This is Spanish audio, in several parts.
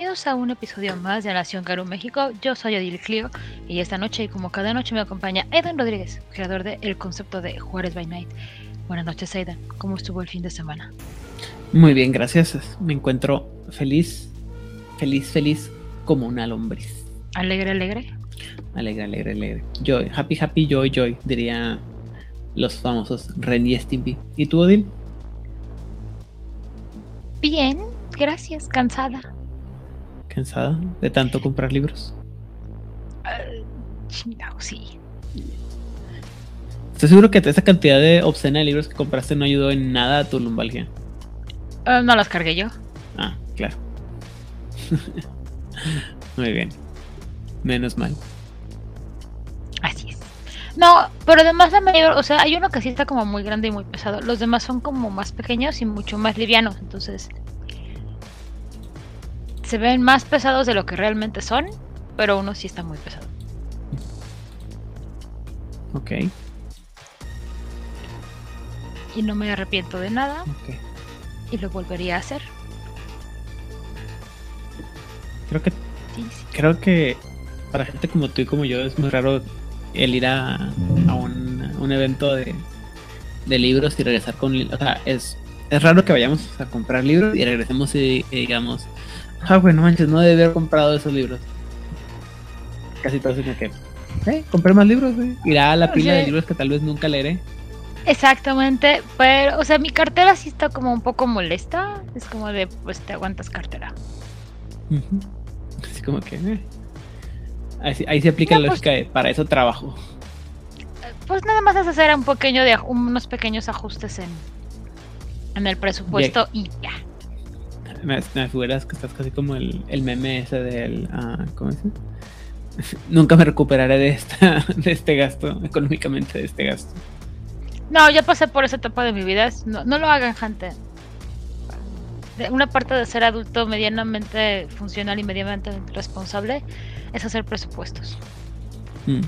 bienvenidos a un episodio más de Nación Caro México. Yo soy Odil Clio y esta noche, y como cada noche, me acompaña Aidan Rodríguez, creador del concepto de Juárez by Night. Buenas noches, Aidan. ¿Cómo estuvo el fin de semana? Muy bien, gracias. Me encuentro feliz, feliz, feliz como una lombriz. Alegre, alegre. Alegre, alegre, alegre. Joy, happy, happy, joy, joy, diría los famosos Ren y Stimpy. ¿Y tú, Odil? Bien, gracias, cansada. ¿Cansada de tanto comprar libros? Uh, chingado, sí. Estoy seguro que esa cantidad de obscena de libros que compraste no ayudó en nada a tu lumbalgia. Uh, no las cargué yo. Ah, claro. Muy bien. Menos mal. Así es. No, pero además la mayor, o sea, hay uno que sí está como muy grande y muy pesado. Los demás son como más pequeños y mucho más livianos. Entonces, se ven más pesados de lo que realmente son, pero uno sí está muy pesado. Ok. Y no me arrepiento de nada. Ok. Y lo volvería a hacer. Creo que Sí, sí. creo que para gente como tú y como yo es muy raro el ir a, a un, un evento de, de libros y regresar con o sea es, es raro que vayamos a comprar libros y regresemos y, y digamos ah güey no manches no debí haber comprado esos libros casi todo es como que eh, compré más libros güey irá a la pila de libros que tal vez nunca leeré Exactamente, pero, o sea, mi cartera sí está como un poco molesta. Es como de, pues te aguantas cartera. Así como que eh. ahí, ahí se aplica No, la pues- lógica de para eso trabajo Pues nada más es hacer un pequeño de, unos pequeños ajustes en, en el presupuesto y ya. Me, me figuras que estás casi como el, el meme ese del. ah, ¿Cómo dice? Nunca me recuperaré de, esta, de este gasto, económicamente de este gasto. No, ya pasé por esa etapa de mi vida. No, no lo hagan, gente. Una parte de ser adulto medianamente funcional y medianamente responsable es hacer presupuestos. Mm,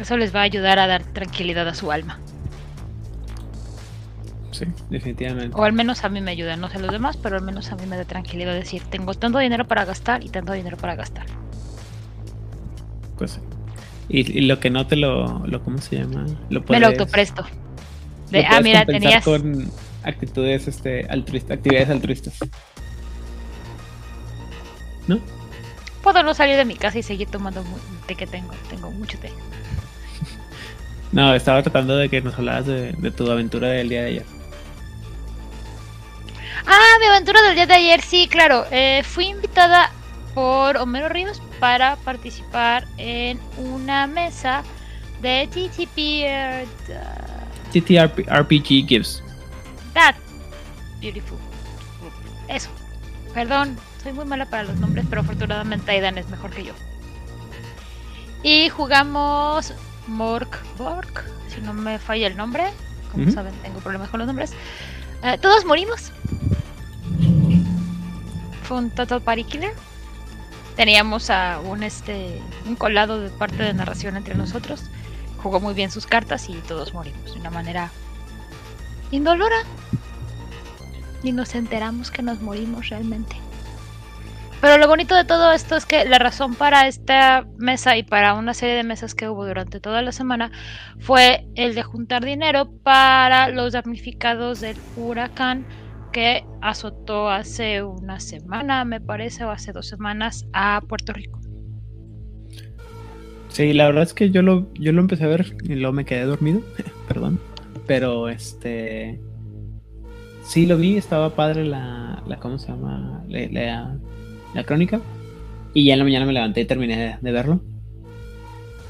Eso les va a ayudar a dar tranquilidad a su alma. Sí, definitivamente. O al menos a mí me ayuda, no sé los demás, pero al menos a mí me da tranquilidad decir, tengo tanto dinero para gastar y tanto dinero para gastar. Pues sí. Y, y lo que no te lo, lo. ¿Cómo se llama? Lo Me lo puedes- autopresto. lo De, ah, mira, tenías... con actitudes este, altruistas, actividades altruistas. ¿No? Puedo no salir de mi casa y seguir tomando té que tengo. Tengo mucho té. No, estaba tratando de que nos hablaras de, de tu aventura del día de ayer. Ah, mi aventura del día de ayer, sí, claro. eh, fui invitada por Homero Ríos para participar en una mesa de TTP eh, TTRP RPG Gives. That Beautiful. Eso. Perdón, soy muy mala para los nombres, pero afortunadamente Aidan es mejor que yo. Y jugamos Mork Bork, si no me falla el nombre. Como saben, tengo problemas con los nombres. Eh, todos morimos. Fue un total party. Teníamos a un este un colado de parte de narración entre nosotros. Jugó muy bien sus cartas y todos morimos de una manera indolora. Y nos enteramos que nos morimos realmente. Pero lo bonito de todo esto es que la razón para esta mesa y para una serie de mesas que hubo durante toda la semana fue el de juntar dinero para los damnificados del huracán que azotó hace una semana, me parece, o hace dos semanas a Puerto Rico. Sí, la verdad es que yo lo, yo lo empecé a ver y luego me quedé dormido, perdón. Pero este. Sí, lo vi, estaba padre la. la ¿Cómo se llama? La, la- crónica. Y ya en la mañana me levanté y terminé de, de verlo.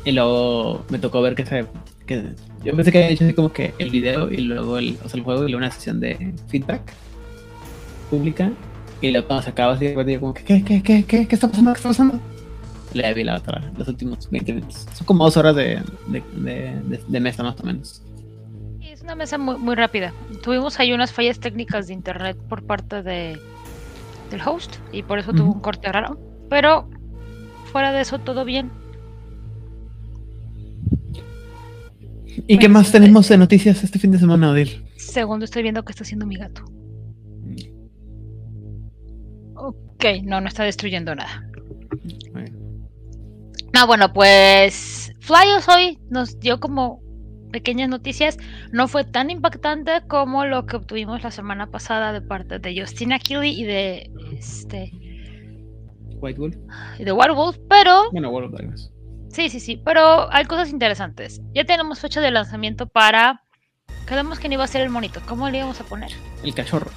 Y luego me tocó ver que se. Que, yo pensé que había hecho así como que el video y luego el, o sea, el juego y luego una sesión de feedback pública. Y luego cuando se acaba así, yo como ¿qué, qué, qué, qué, qué está pasando? ¿Qué está pasando? Le vi la otra, los últimos 20 minutos. Son como dos horas de, de, de, de- de mesa más o menos. Es una mesa muy, muy rápida. Tuvimos ahí unas fallas técnicas de internet por parte de, del host y por eso tuvo un corte raro. Pero fuera de eso, todo bien. ¿Y qué Pues, más tenemos de noticias este fin de semana, Odil? Segundo, estoy viendo que está haciendo mi gato. Ok, no, no está destruyendo nada. No, bueno, pues Flyos hoy nos dio como pequeñas noticias. No fue tan impactante como lo que obtuvimos la semana pasada de parte de Justina Kelly y de este White Wolf. Y de White Wolf, pero. Bueno, World of Sí, sí, sí. Pero hay cosas interesantes. Ya tenemos fecha de lanzamiento para. Quedamos que no iba a ser el monito. ¿Cómo le íbamos a poner? El cachorro.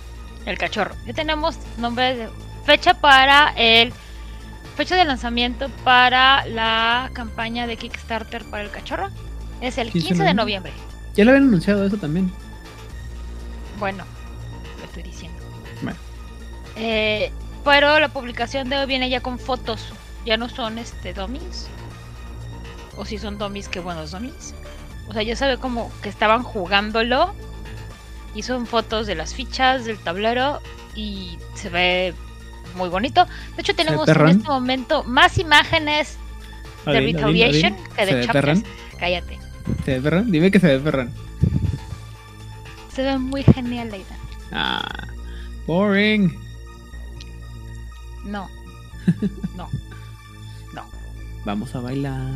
El cachorro. Ya tenemos nombre de fecha para el fecha de lanzamiento para la campaña de Kickstarter para el cachorro. Es el 15 de noviembre. Ya lo habían anunciado eso también. Bueno, lo estoy diciendo. Bueno. Eh, pero la publicación de hoy viene ya con fotos. Ya no son este dummies. O si son dummies, qué buenos dummies. O sea, ya sabe como que estaban jugándolo. Y son fotos de las fichas, del tablero. Y se ve muy bonito. De hecho, tenemos en este momento más imágenes de Retaliation que de Chapters. Cállate. ¿Se ve perrón? Dime que se ve perrón. Se ve muy genial, Leida. Ah, boring. No. No. No. Vamos a bailar.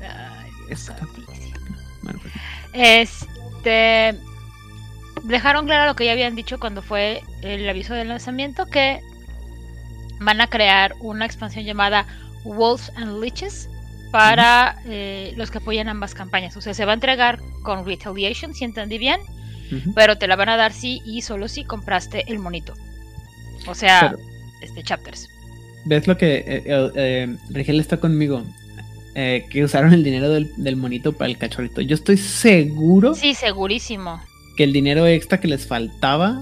Ay, pues Este. Dejaron claro lo que ya habían dicho cuando fue el aviso del lanzamiento: que van a crear una expansión llamada Wolves and Leeches para eh, los que apoyan ambas campañas. O sea, se va a entregar con Retaliation, si entendí bien, pero te la van a dar sí y solo si compraste el monito. O sea, este chapters. ¿Ves lo que eh, eh, Rigel está conmigo? que usaron el dinero del, monito para el cachorrito. Yo estoy seguro. Sí, segurísimo. Que el dinero extra que les faltaba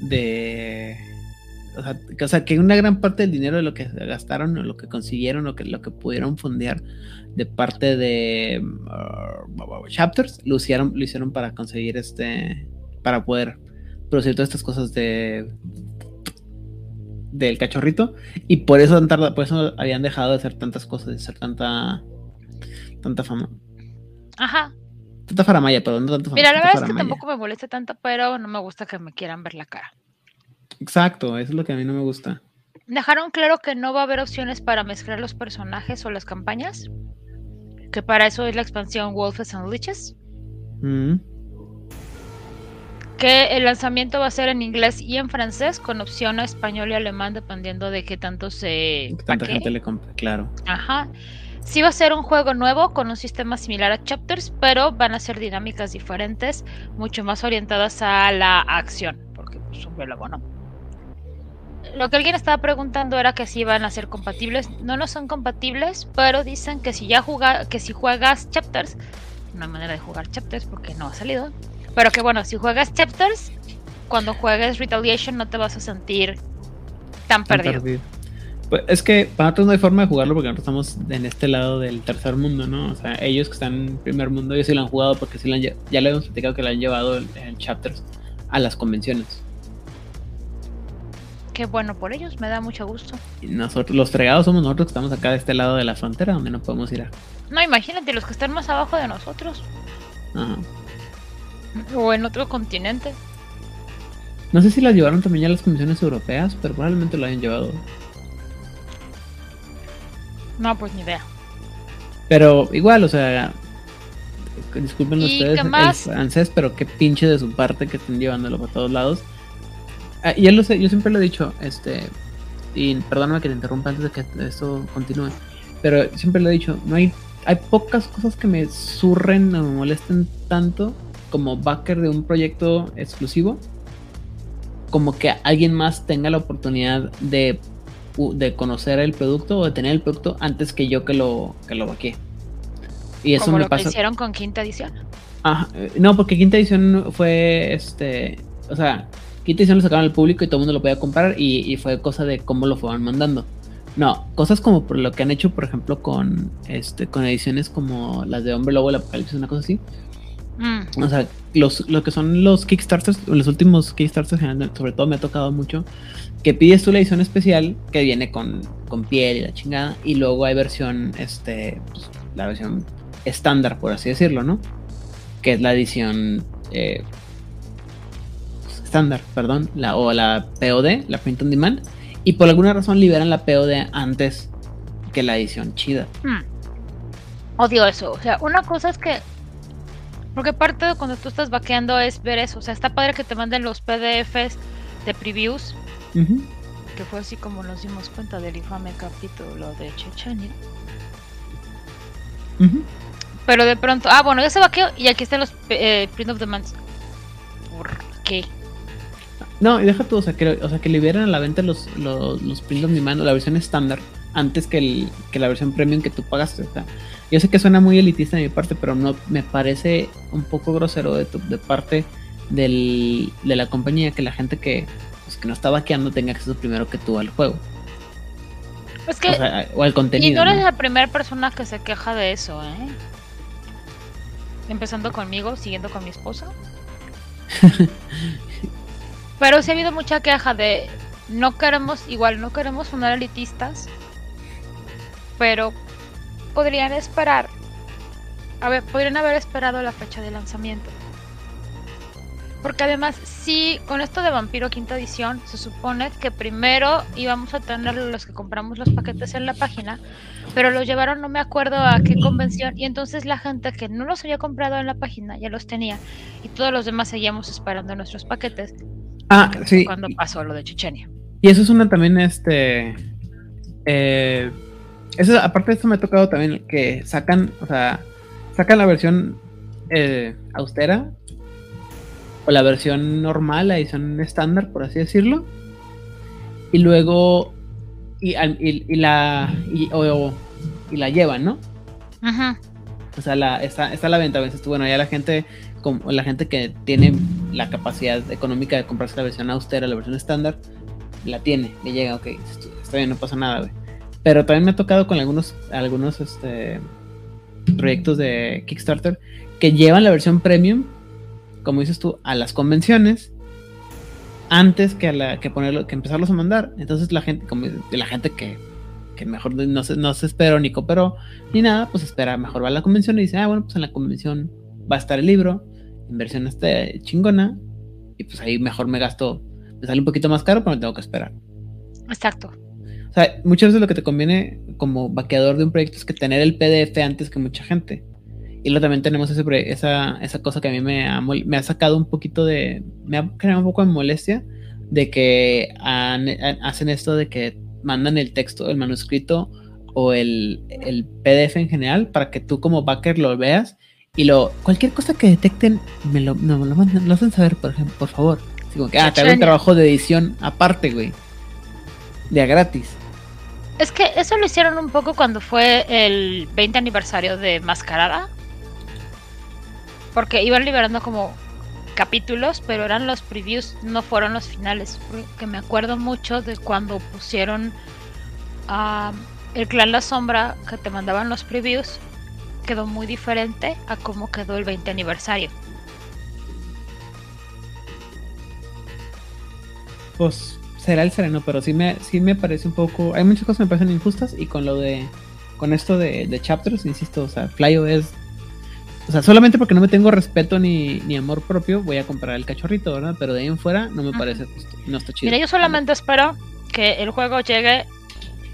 de o sea, que una gran parte del dinero de lo que gastaron o lo que consiguieron o que lo que pudieron fondear de parte de uh, chapters lo hicieron, lo hicieron para conseguir este para poder producir todas estas cosas de del cachorrito y por eso han tardado, por eso habían dejado de hacer tantas cosas, de hacer tanta tanta fama. Ajá. Tanta faramaya, pero no tanto Mira, la verdad es que tampoco me molesta tanto, pero no me gusta que me quieran ver la cara. Exacto, eso es lo que a mí no me gusta. Dejaron claro que no va a haber opciones para mezclar los personajes o las campañas. Que para eso es la expansión Wolves and Leeches. Mm. Que el lanzamiento va a ser en inglés y en francés, con opción a español y alemán, dependiendo de qué tanto se. tanta gente le compre, claro. Ajá. Sí va a ser un juego nuevo con un sistema similar a Chapters, pero van a ser dinámicas diferentes, mucho más orientadas a la acción, porque pues un velo, ¿no? lo que alguien estaba preguntando era que si iban a ser compatibles. No, no son compatibles, pero dicen que si ya juega, que si juegas chapters, no hay manera de jugar chapters porque no ha salido. Pero que bueno, si juegas chapters, cuando juegues Retaliation no te vas a sentir tan, perdido. Pues es que para nosotros no hay forma de jugarlo porque nosotros estamos en este lado del tercer mundo, ¿no? O sea, ellos que están en primer mundo, ellos sí lo han jugado porque sí ya le hemos platicado que lo han llevado en chapters a las convenciones qué bueno por ellos, me da mucho gusto. Y nosotros, los fregados somos nosotros que estamos acá de este lado de la frontera donde no podemos ir a. No, imagínate los que están más abajo de nosotros. Ajá. O en otro continente. No sé si las llevaron también ya las comisiones europeas, pero probablemente lo hayan llevado. No, pues ni idea. Pero igual, o sea, disculpen ustedes el francés, pero qué pinche de su parte que estén llevándolo por todos lados. Ah, y él lo sé, yo siempre lo he dicho, este, y perdóname que te interrumpa antes de que esto continúe, pero siempre lo he dicho, no hay, hay pocas cosas que me surren o me molesten tanto como backer de un proyecto exclusivo, como que alguien más tenga la oportunidad de, de conocer el producto o de tener el producto antes que yo que lo, que lo Y eso me lo pasa. Que hicieron con quinta edición? Eh, no, porque quinta edición fue este, o sea, Quinta edición lo sacaron al público y todo el mundo lo podía comprar y, fue cosa de cómo lo fueron mandando. No, cosas como por lo que han hecho, por ejemplo, con este, con ediciones como las de Hombre Lobo, el Apocalipsis, una cosa así. O sea, los, lo que son los Kickstarters, los últimos Kickstarters, sobre todo me ha tocado mucho, que pides tú la edición especial que viene con, con piel y la chingada, y luego hay versión, este, pues, la versión estándar, por así decirlo, ¿no? Que es la edición eh, estándar, perdón, la, o la POD, la Print on Demand, Y por alguna razón liberan la POD antes que la edición chida. Hmm. Odio eso. O sea, una cosa es que. Porque parte de cuando tú estás vaqueando es ver eso. O sea, está padre que te manden los PDFs de previews. Que fue así como nos dimos cuenta del infame capítulo de Chechenia. Pero de pronto. Ah, bueno, ya se vaqueó y aquí están los eh, print of demands. ¿Por qué? No, y deja tú, o sea, que, o sea, que liberan a la venta los, los, los print on demand, la versión estándar, antes que, el, que la versión premium que tú pagaste. O sea, yo sé que suena muy elitista de mi parte, pero no me parece un poco grosero de, tu, de parte del, de la compañía que la gente que, pues, que no está vaqueando tenga acceso primero que tú al juego. Es que, o, sea, o al contenido. Y no eres ¿no? la primera persona que se queja de eso, ¿eh? Empezando conmigo, siguiendo con mi esposa. Pero sí ha habido mucha queja de no queremos, igual no queremos sonar elitistas, pero podrían esperar, a ver, podrían haber esperado la fecha de lanzamiento. Porque además, sí, con esto de Vampiro Quinta Edición, se supone que primero íbamos a tener los que compramos los paquetes en la página, pero los llevaron, no me acuerdo a qué convención, y entonces la gente que no los había comprado en la página ya los tenía, y todos los demás seguíamos esperando nuestros paquetes. Ah, sí. Cuando pasó lo de Chechenia. Y eso es una también, este. Eh, eso, aparte de esto, me ha tocado también que sacan, o sea, sacan la versión eh, austera o la versión normal, la edición estándar, por así decirlo. Y luego. Y, y, y la. Y, o, y, la llevan, ¿no? Ajá. O sea, la, está, está a la venta. Veces, bueno, ya la gente como la gente que tiene la capacidad económica de comprarse la versión austera, la versión estándar, la tiene, le llega, ok, está bien, no pasa nada, güey. Pero también me ha tocado con algunos, algunos este, proyectos de Kickstarter que llevan la versión premium, como dices tú, a las convenciones antes que, a la, que ponerlo, que empezarlos a mandar. Entonces la gente, como la gente que, que mejor no se, no se esperó ni cooperó ni nada, pues espera, mejor va a la convención y dice, ah, bueno, pues en la convención va a estar el libro, en versión este chingona, y pues ahí mejor me gasto, me sale un poquito más caro, pero me tengo que esperar. Exacto. O sea, muchas veces lo que te conviene como vaqueador de un proyecto es que tener el PDF antes que mucha gente. Y luego también tenemos ese, esa, esa cosa que a mí me ha, me ha sacado un poquito de. Me ha creado un poco de molestia de que han, hacen esto de que mandan el texto, el manuscrito o el, el, PDF en general para que tú como backer lo veas y lo cualquier cosa que detecten me lo, no, lo, mandan, lo hacen saber, por ejemplo, por favor. Así como que, ah, te hago un trabajo de edición aparte, güey. De a gratis. Es que eso lo hicieron un poco cuando fue el 20 aniversario de Mascarada. Porque iban liberando como capítulos, pero eran los previews, no fueron los finales. Porque me acuerdo mucho de cuando pusieron a el clan La Sombra, que te mandaban los previews, quedó muy diferente a cómo quedó el 20 aniversario. Pues será el sereno, pero sí me, sí me parece un poco. Hay muchas cosas que me parecen injustas y con lo de. Con esto de, de chapters, insisto, o sea, Flyo es. O sea, solamente porque no me tengo respeto ni, ni, amor propio, voy a comprar el cachorrito, ¿verdad? Pero de ahí en fuera no me parece justo. No está chido. Mira, yo solamente espero que el juego llegue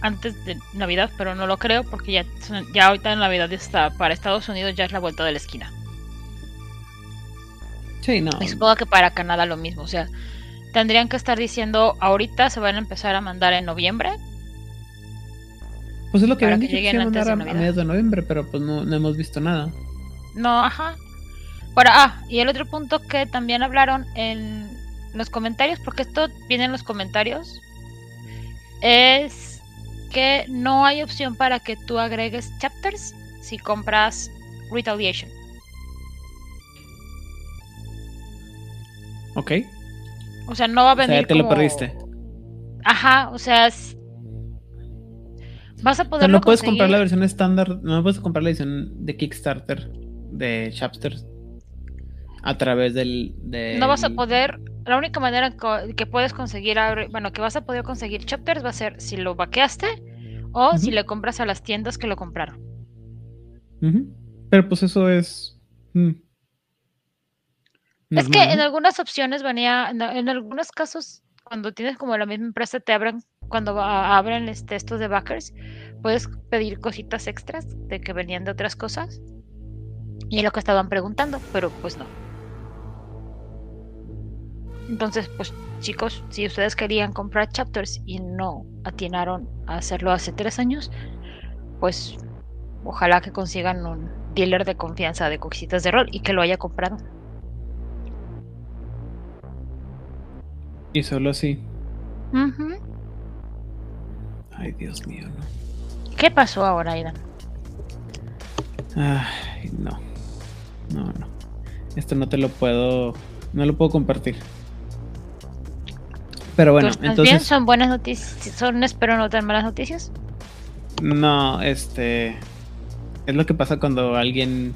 antes de Navidad, pero no lo creo porque ya, ya ahorita en Navidad está para Estados Unidos ya es la vuelta de la esquina. Sí, no. Y supongo que para Canadá lo mismo, o sea, tendrían que estar diciendo ahorita se van a empezar a mandar en noviembre. Pues es lo que habían dicho que, que mandar a, a, mediados de noviembre, pero pues no, no, hemos visto nada. No, ajá. Bueno, ah, y el otro punto que también hablaron en los comentarios, porque esto viene en los comentarios, es que no hay opción para que tú agregues chapters si compras Retaliation. Ok. O sea, no va a venir. O sea, te como... lo perdiste. Ajá, o sea, es... vas a poder. O sea, no puedes conseguir... comprar la versión estándar, no puedes comprar la edición de Kickstarter de Chapters a través del, del, No vas a poder. La única manera que puedes conseguir, bueno, que vas a poder conseguir chapters va a ser si lo vaqueaste o uh -huh. si le compras a las tiendas que lo compraron. Uh -huh. Pero pues eso es. Mm, es que en algunas opciones venía, en, algunos casos, cuando tienes como la misma empresa, te abren cuando abren este, estos de backers, puedes pedir cositas extras de que venían de otras cosas. Y es lo que estaban preguntando, pero pues no. Entonces, pues chicos, si ustedes querían comprar chapters y no atinaron a hacerlo hace tres años, pues ojalá que consigan un dealer de confianza de cositas de rol y que lo haya comprado. Y solo así. Ay, Dios mío, no. ¿Qué pasó ahora, Aidan? Ay, no. No, no. Esto no te lo puedo. No lo puedo compartir. Pero bueno, ¿Tú estás bien? entonces. ¿Son buenas noticias? ¿Son, espero, no tan malas noticias? No, este. Es lo que pasa cuando alguien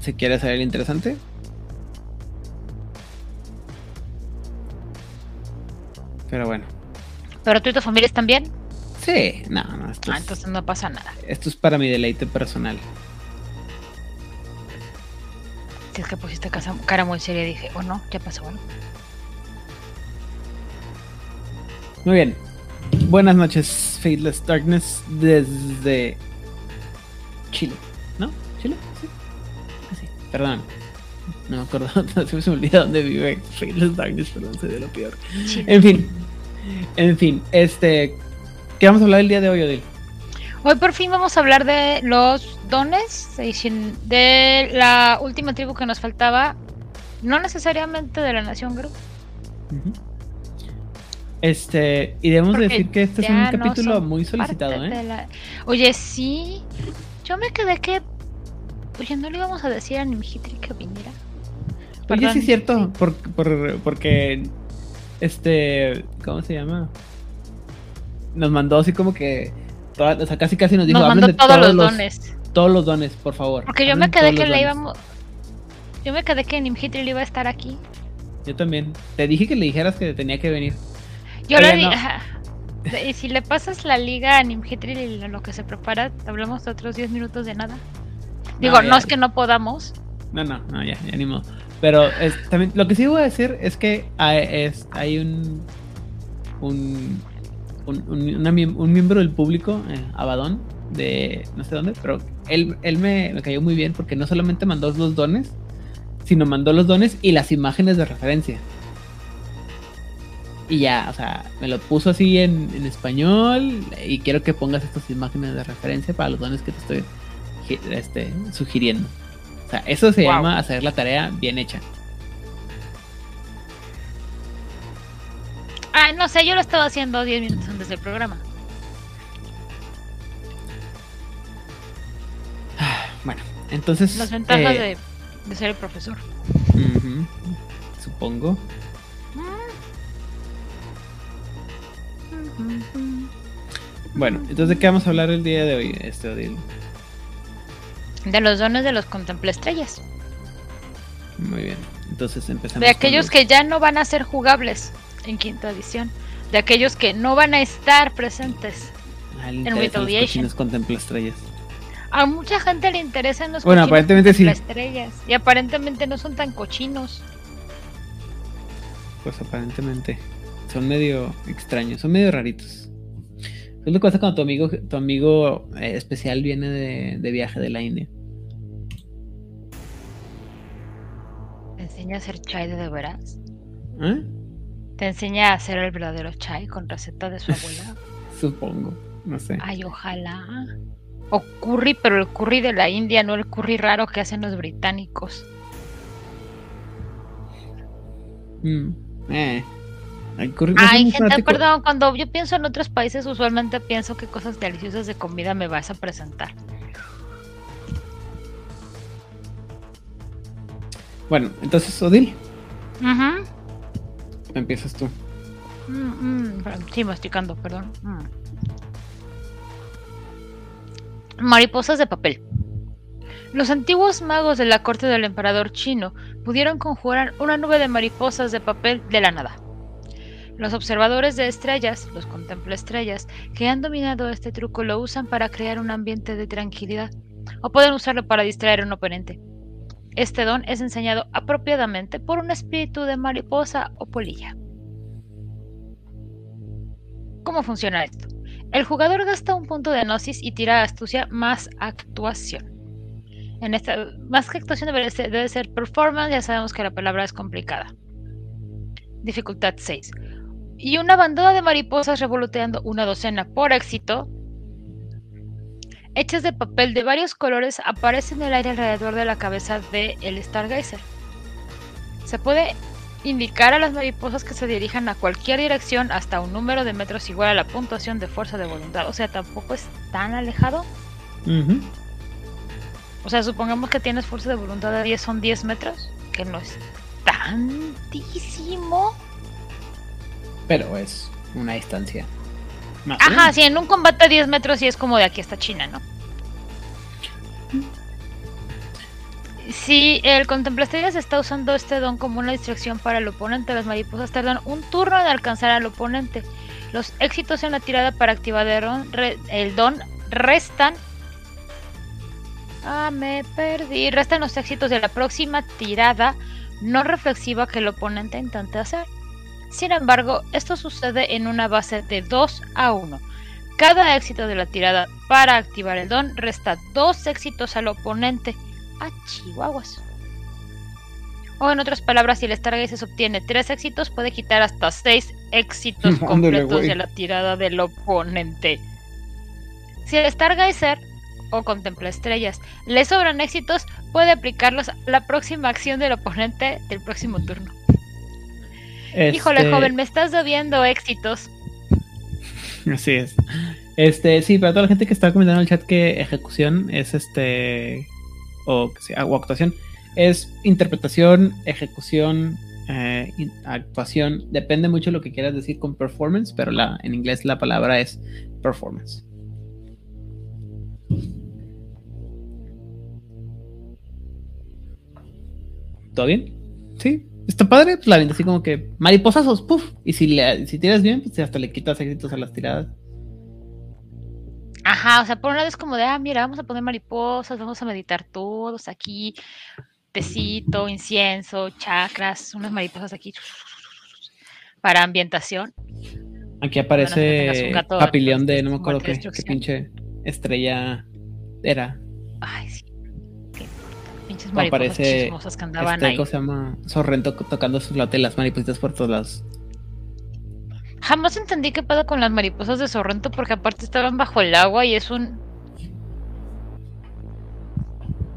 se quiere hacer el interesante. Pero bueno. ¿Pero tú y tu familia están bien? Sí, no, no. Esto, Ah, es, entonces no pasa nada. esto es para mi deleite personal. Si es que pusiste casa- cara muy seria, dije, oh no, ya pasó algo. Muy bien. Buenas noches, Faithless Darkness, desde Chile. ¿No? ¿Chile? Sí. Ah, sí. Perdón. No me acuerdo. Se me olvidó dónde vive Faithless Darkness, perdón, soy de lo peor. Sí. En fin. En fin, este. ¿Qué vamos a hablar el día de hoy, Odil? Hoy por fin vamos a hablar de los dones, de la última tribu que nos faltaba, no necesariamente de la nación Gru. Ujú. Este, y debemos Porque decir que este es un no capítulo muy solicitado, ¿eh? la- Oye, sí, yo me quedé que, oye, no le íbamos a decir a Nimhitri que viniera. Oye, Perdón, sí es cierto, por- por- porque este, ¿cómo se llama? Nos mandó así como que, toda- o sea, casi casi nos dijo, Nos mandó de todos, los dones. todos los dones, por favor. Porque yo me quedé que le íbamos. Yo me quedé que Nimhitri iba a estar aquí. Yo también. Te dije que le dijeras que tenía que venir. Yo Oye, le di. no. ajá. Y si le pasas la liga a Nimhitri y lo que se prepara, hablamos de otros 10 minutos de nada. Digo, No, no, es que no podamos. No, no, no, ya, ya ni modo. Pero también, lo que sí voy a decir es que hay, es, hay un, un, un, un- miembro del público, eh, Abadón, de no sé dónde, pero él, él me, me cayó muy bien porque no solamente mandó los dones, sino mandó los dones y las imágenes de referencia. Y ya, o sea, me lo puso así en, en español y quiero que pongas estas imágenes de referencia para los dones que te estoy este, sugiriendo. O sea, eso se Wow. llama hacer la tarea bien hecha. Ah, no sé, yo lo estaba haciendo 10 minutos antes del programa. Bueno, entonces. Las ventajas eh, de, de ser el profesor. supongo. Bueno, entonces, ¿de qué vamos a hablar el día de hoy, este Odil? De los dones de los contemplaestrellas. Muy bien. Entonces empezamos. De aquellos los- que ya no van a ser jugables en quinta edición. De aquellos que no van a estar presentes. En Retaliation. contempla estrellas. A mucha gente le interesan los Bueno, aparentemente sí. estrellas. Y aparentemente no son tan cochinos. Pues aparentemente. Son medio extraños, son medio raritos. Es lo que pasa cuando tu amigo, tu amigo eh, especial viene de, de viaje de la India. ¿Te enseña a hacer chai de, de veras? ¿Eh? ¿Te enseña a hacer el verdadero chai con receta de su abuela? Supongo. No sé. Ay, ojalá. O curry, pero el curry de la India, no el curry raro que hacen los británicos. Mm, eh. Ay, gente, perdón, cuando yo pienso en otros países, usualmente pienso que cosas deliciosas de comida me vas a presentar. Bueno, entonces, Odil, Ujú. empiezas tú. Mm, mm, sí, masticando, perdón. Mm. Mariposas de papel. Los antiguos magos de la corte del emperador chino pudieron conjurar una nube de mariposas de papel de la nada. Los observadores de estrellas, los estrellas, que han dominado este truco lo usan para crear un ambiente de tranquilidad o pueden usarlo para distraer a un oponente. Este don es enseñado apropiadamente por un espíritu de mariposa o polilla. cómo funciona esto. El jugador gasta un punto de gnosis y tira astucia más actuación. En esta, más que actuación debe ser, debe ser performance, ya sabemos que la palabra es complicada. Dificultad 6. Y una bandada de mariposas revoloteando una docena por éxito, hechas de papel de varios colores, aparecen en el aire alrededor de la cabeza del el Stargazer. Se puede indicar a las mariposas que se dirijan a cualquier dirección hasta un número de metros igual a la puntuación de fuerza de voluntad. O sea, tampoco es tan alejado. O sea, supongamos que tienes fuerza de voluntad de 10, son 10 metros, que no es tantísimo. Pero es una distancia. Ajá, sí, en un combate a 10 metros sí es como de aquí hasta China, ¿no? Si el Contemplastellas está usando este don como una distracción para el oponente, las mariposas tardan un turno en alcanzar al oponente. Los éxitos en la tirada para activar el don restan. Ah, me perdí. Restan los éxitos de la próxima tirada no reflexiva que el oponente intente hacer. Sin embargo, esto sucede en una base de 2 a 1. Cada éxito de la tirada para activar el don resta dos éxitos al oponente a Chihuahuas. O en otras palabras, si el Stargazer obtiene tres éxitos, puede quitar hasta seis éxitos completos de la tirada del oponente. Si el Stargazer o contempla estrellas le sobran éxitos, puede aplicarlos a la próxima acción del oponente del próximo turno. Híjole, este joven, me estás debiendo éxitos. Así es. Este, sí, para toda la gente que está comentando en el chat que ejecución es este o, o actuación, es interpretación, ejecución, eh, actuación. Depende mucho de lo que quieras decir con performance, pero la, en inglés la palabra es performance. ¿Todo bien? Sí. Está padre, pues la venta así como que mariposazos, puff. Y si, le, si tiras bien, pues hasta le quitas éxitos a las tiradas. Ajá, o sea, por un lado es como de, ah, mira, vamos a poner mariposas, vamos a meditar todos aquí, tecito, incienso, chakras, unas mariposas aquí para ambientación. Aquí aparece papilión de, no me acuerdo qué, pinche estrella era. Ay, sí. Pinches mariposas chismosas que andaban este, ahí. ¿Cómo se llama? Sorrento tocando su flauta y las maripositas por todos lados. Jamás entendí qué pedo con las mariposas de Sorrento porque aparte estaban bajo el agua y es un...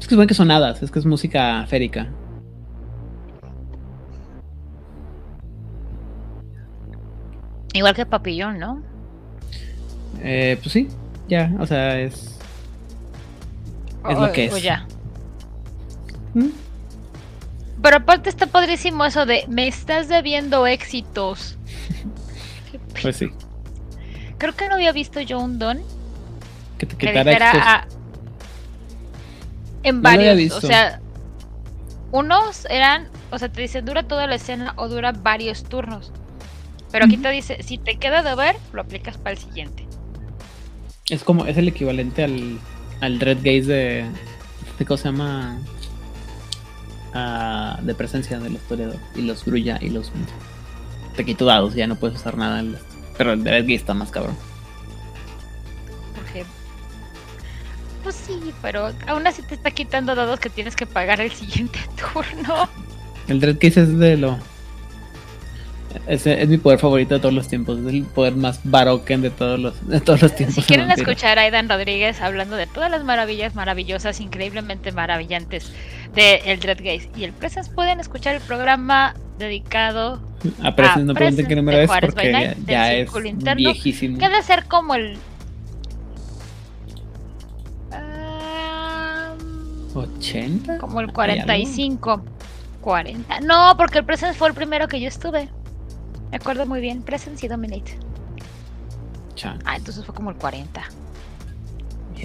Es que es bueno que son hadas, es que es música férica. Igual que Papillón, ¿no? Eh, pues sí, ya, o sea, es... Es lo que es. Ya. ¿Mm? Pero aparte está padrísimo eso de me estás debiendo éxitos. Pues sí. Creo que no había visto yo un don que te quitara en varios, o sea, unos eran, o sea, te dice dura toda la escena o dura varios turnos. Pero aquí te dice, si te queda de ver, lo aplicas para el siguiente. Es como, es el equivalente al, al Red Gaze de, de ¿cómo se llama? Ah, de presencia de los Toledo y los Grulla y los te quito dados, ya no puedes usar nada. Pero el de está más cabrón. Porque... Pues sí, pero aún así te está quitando dados que tienes que pagar el siguiente turno. El Red es de lo. Es, es, mi poder favorito de todos los tiempos. Es el poder más baroquen de todos los, de todos los tiempos. Si quieren escuchar a Aidan Rodríguez hablando de todas las maravillas maravillosas, increíblemente maravillantes de el Dread Gaze y el Presence, pueden escuchar el programa dedicado a Presence. No pregunten qué número es porque ya, es viejísimo. Que debe ser como el. ¿80? Como el 45. 40. No, porque el Presence fue el primero que yo estuve. Me acuerdo muy bien. Presence y Dominate. Ah, entonces fue como el 40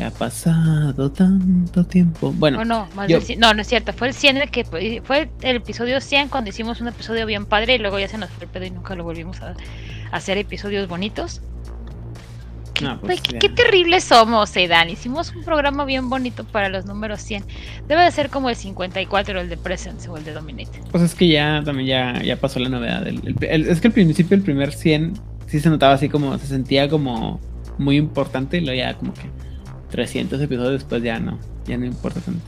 ha pasado tanto tiempo. Bueno, no, no, no, es cierto. Fue el 100 el que fue el episodio 100 cuando hicimos un episodio bien padre y luego ya se nos fue el pedo y nunca lo volvimos a, hacer episodios bonitos. Qué, pues qué, terribles somos, Eidan. Hicimos un programa bien bonito para los números 100. Debe de ser como el 54, el de Presence o el de Dominate. Pues es que ya también ya, ya pasó la novedad. es que al principio el primer 100 sí se notaba así como, se sentía como muy importante y luego ya como que 300 episodios después ya no, ya no importa tanto.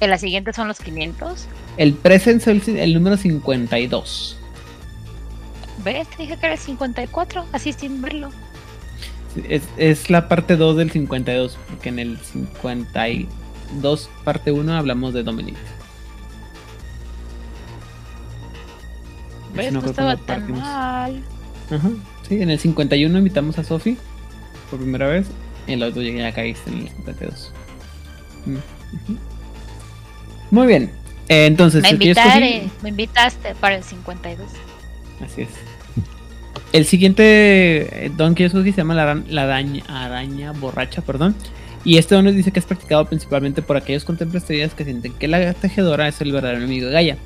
¿En la siguiente son los 500? El present es el, el número 52. ¿Ves? Te dije que era el 54, así sin verlo. Es, es la parte 2 del 52, porque en el 52, parte 1, hablamos de Dominic. ¿Ves? no No, estaba tan partimos. mal. Ajá. Sí, en el 51 invitamos a Sophie por primera vez. El otro ya caíste en el 52. Mm, ujú. Muy bien. Eh, entonces, Me invitaré, invitaste para el 52. Así es. El siguiente eh, don que yo escogí se llama la, araña, araña borracha, perdón. Y este don nos dice que es practicado principalmente por aquellos contemplastellas que sienten que la tejedora es el verdadero enemigo de Gaia.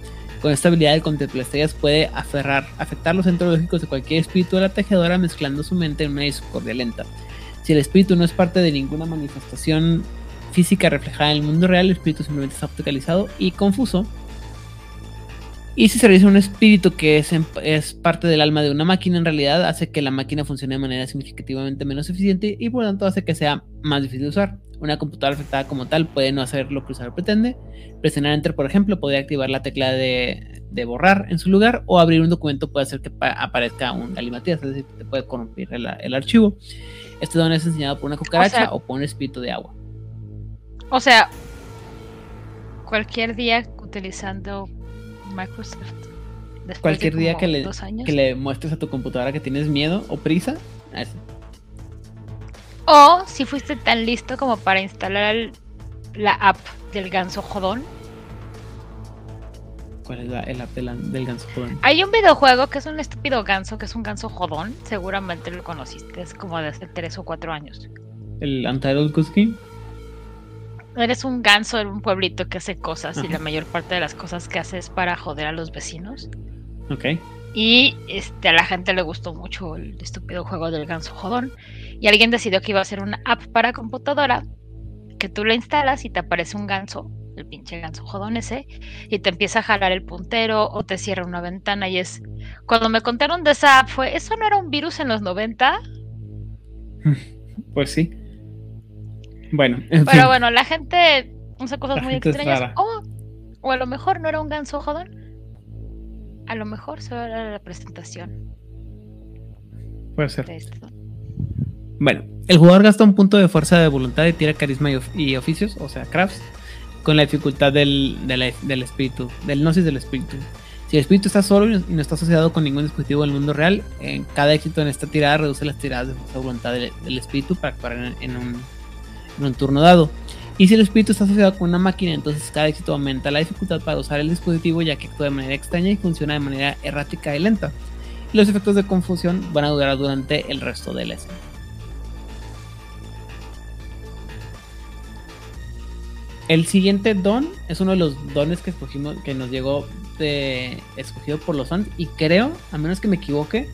Con esta habilidad, el contemplastellas puede aferrar, afectar los centros lógicos de cualquier espíritu de la tejedora mezclando su mente en una discordia lenta. Si el espíritu no es parte de ninguna manifestación física reflejada en el mundo real, el espíritu simplemente está opticalizado y confuso. Y si se realiza un espíritu que es, es parte del alma de una máquina, en realidad hace que la máquina funcione de manera significativamente menos eficiente y por lo tanto hace que sea más difícil de usar. Una computadora afectada como tal puede no hacer lo que el usuario pretende. Presionar Enter, por ejemplo, podría activar la tecla de, de borrar en su lugar o abrir un documento puede hacer que pa- aparezca un galimatías, es decir, te puede corrompir el, el archivo. Este don es enseñado por una cucaracha o, sea- por un espíritu de agua. O sea, cualquier día utilizando Microsoft. después de Cualquier día que le, años. que le muestres a tu computadora que tienes miedo o prisa, así. O si fuiste tan listo como para instalar el- la app del ganso jodón. ¿Cuál es la, el app de la- del ganso joven? Hay un videojuego que es un estúpido ganso, que es un ganso jodón. Seguramente lo conociste, es como de hace 3 o 4 años. El Untitled Goose Game. Eres un ganso en un pueblito que hace cosas y la mayor parte de las cosas que hace es para joder a los vecinos. Ok. Y este, a la gente le gustó mucho el estúpido juego del ganso jodón. Y alguien decidió que iba a hacer una app para computadora que tú la instalas y te aparece un ganso, el pinche ganso jodón ese, y te empieza a jalar el puntero o te cierra una ventana. Y es. Cuando me contaron de esa app, fue: ¿eso no era un virus en los 90? Pues sí. Bueno, en fin. Pero bueno, la gente hace cosas La muy extrañas. O, o a lo mejor no era un ganso jodón. A lo mejor solo era la presentación puede ser. Bueno, el jugador gasta un punto de fuerza de voluntad y tira carisma y, of- y oficios, o sea, crafts, con la dificultad del, del espíritu, del gnosis del espíritu. Si el espíritu está solo y no- está asociado con ningún dispositivo del mundo real, en cada éxito en esta tirada reduce las tiradas de fuerza voluntad del, espíritu para actuar en, un, turno dado. Y si el espíritu está asociado con una máquina, entonces cada éxito aumenta la dificultad para usar el dispositivo ya que actúa de manera extraña y funciona de manera errática y lenta. Los efectos de confusión van a durar durante el resto de la escena. El siguiente don es uno de los dones que escogimos, que nos llegó de, escogido por los fans. Y creo, a menos que me equivoque,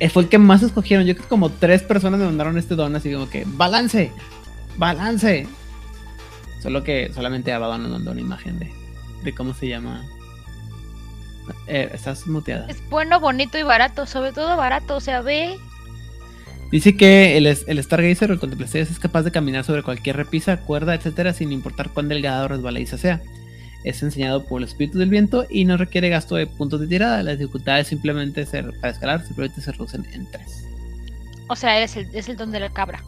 eh, fue el que más escogieron. Yo creo que como tres personas me mandaron este don, así como que balance, balance. Solo que solamente Abaddon nos mandó una imagen de, de cómo se llama. Eh, estás muteada. Es bueno, bonito y barato, sobre todo barato, o sea, ve. Dice que el, es- el Stargazer o el Contemplaciones es capaz de caminar sobre cualquier repisa, cuerda, etcétera, sin importar cuán delgada o resbaladiza sea. Es enseñado por el espíritu del viento y no requiere gasto de puntos de tirada. Las dificultades simplemente ser, para escalar simplemente se reducen en 3. O sea, eres el, es el don de la cabra.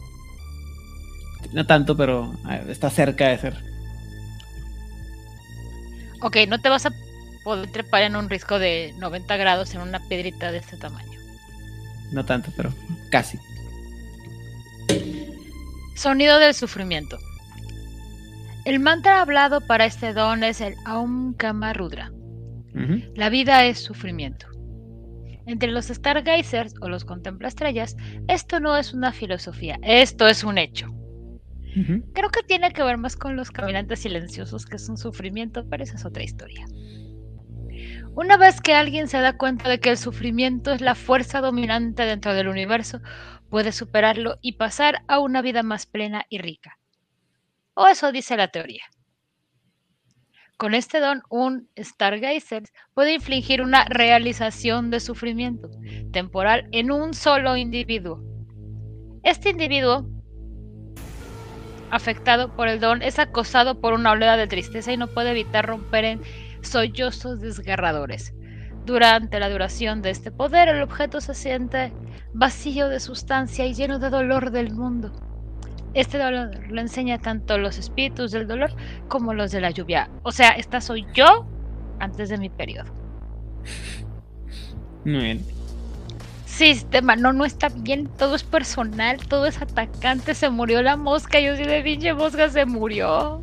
No tanto, pero eh, está cerca de ser. Ok, no te vas a poder trepar en un risco de 90 grados en una piedrita de este tamaño. No tanto, pero casi. Sonido del sufrimiento. El mantra hablado para este don es el Aum Kama Rudra. La vida es sufrimiento. Entre los Stargazers o los contemplaestrellas, esto no es una filosofía, esto es un hecho. Creo que tiene que ver más con los caminantes silenciosos, que es un sufrimiento, pero esa es otra historia. Una vez que alguien se da cuenta de que el sufrimiento es la fuerza dominante dentro del universo, puede superarlo y pasar a una vida más plena y rica. O eso dice la teoría. Con este don, un Stargazer puede infligir una realización de sufrimiento temporal en un solo individuo. Este individuo, afectado por el don, es acosado por una oleada de tristeza y no puede evitar romper en sollozos desgarradores. Durante la duración de este poder, el objeto se siente vacío de sustancia y lleno de dolor del mundo. Este dolor lo enseña tanto los espíritus del dolor como los de la lluvia. O sea, esta soy yo antes de mi periodo. Muy bien. Sistema, no, no está bien, todo es personal, todo es atacante, se murió la mosca, yo soy de pinche mosca, se murió.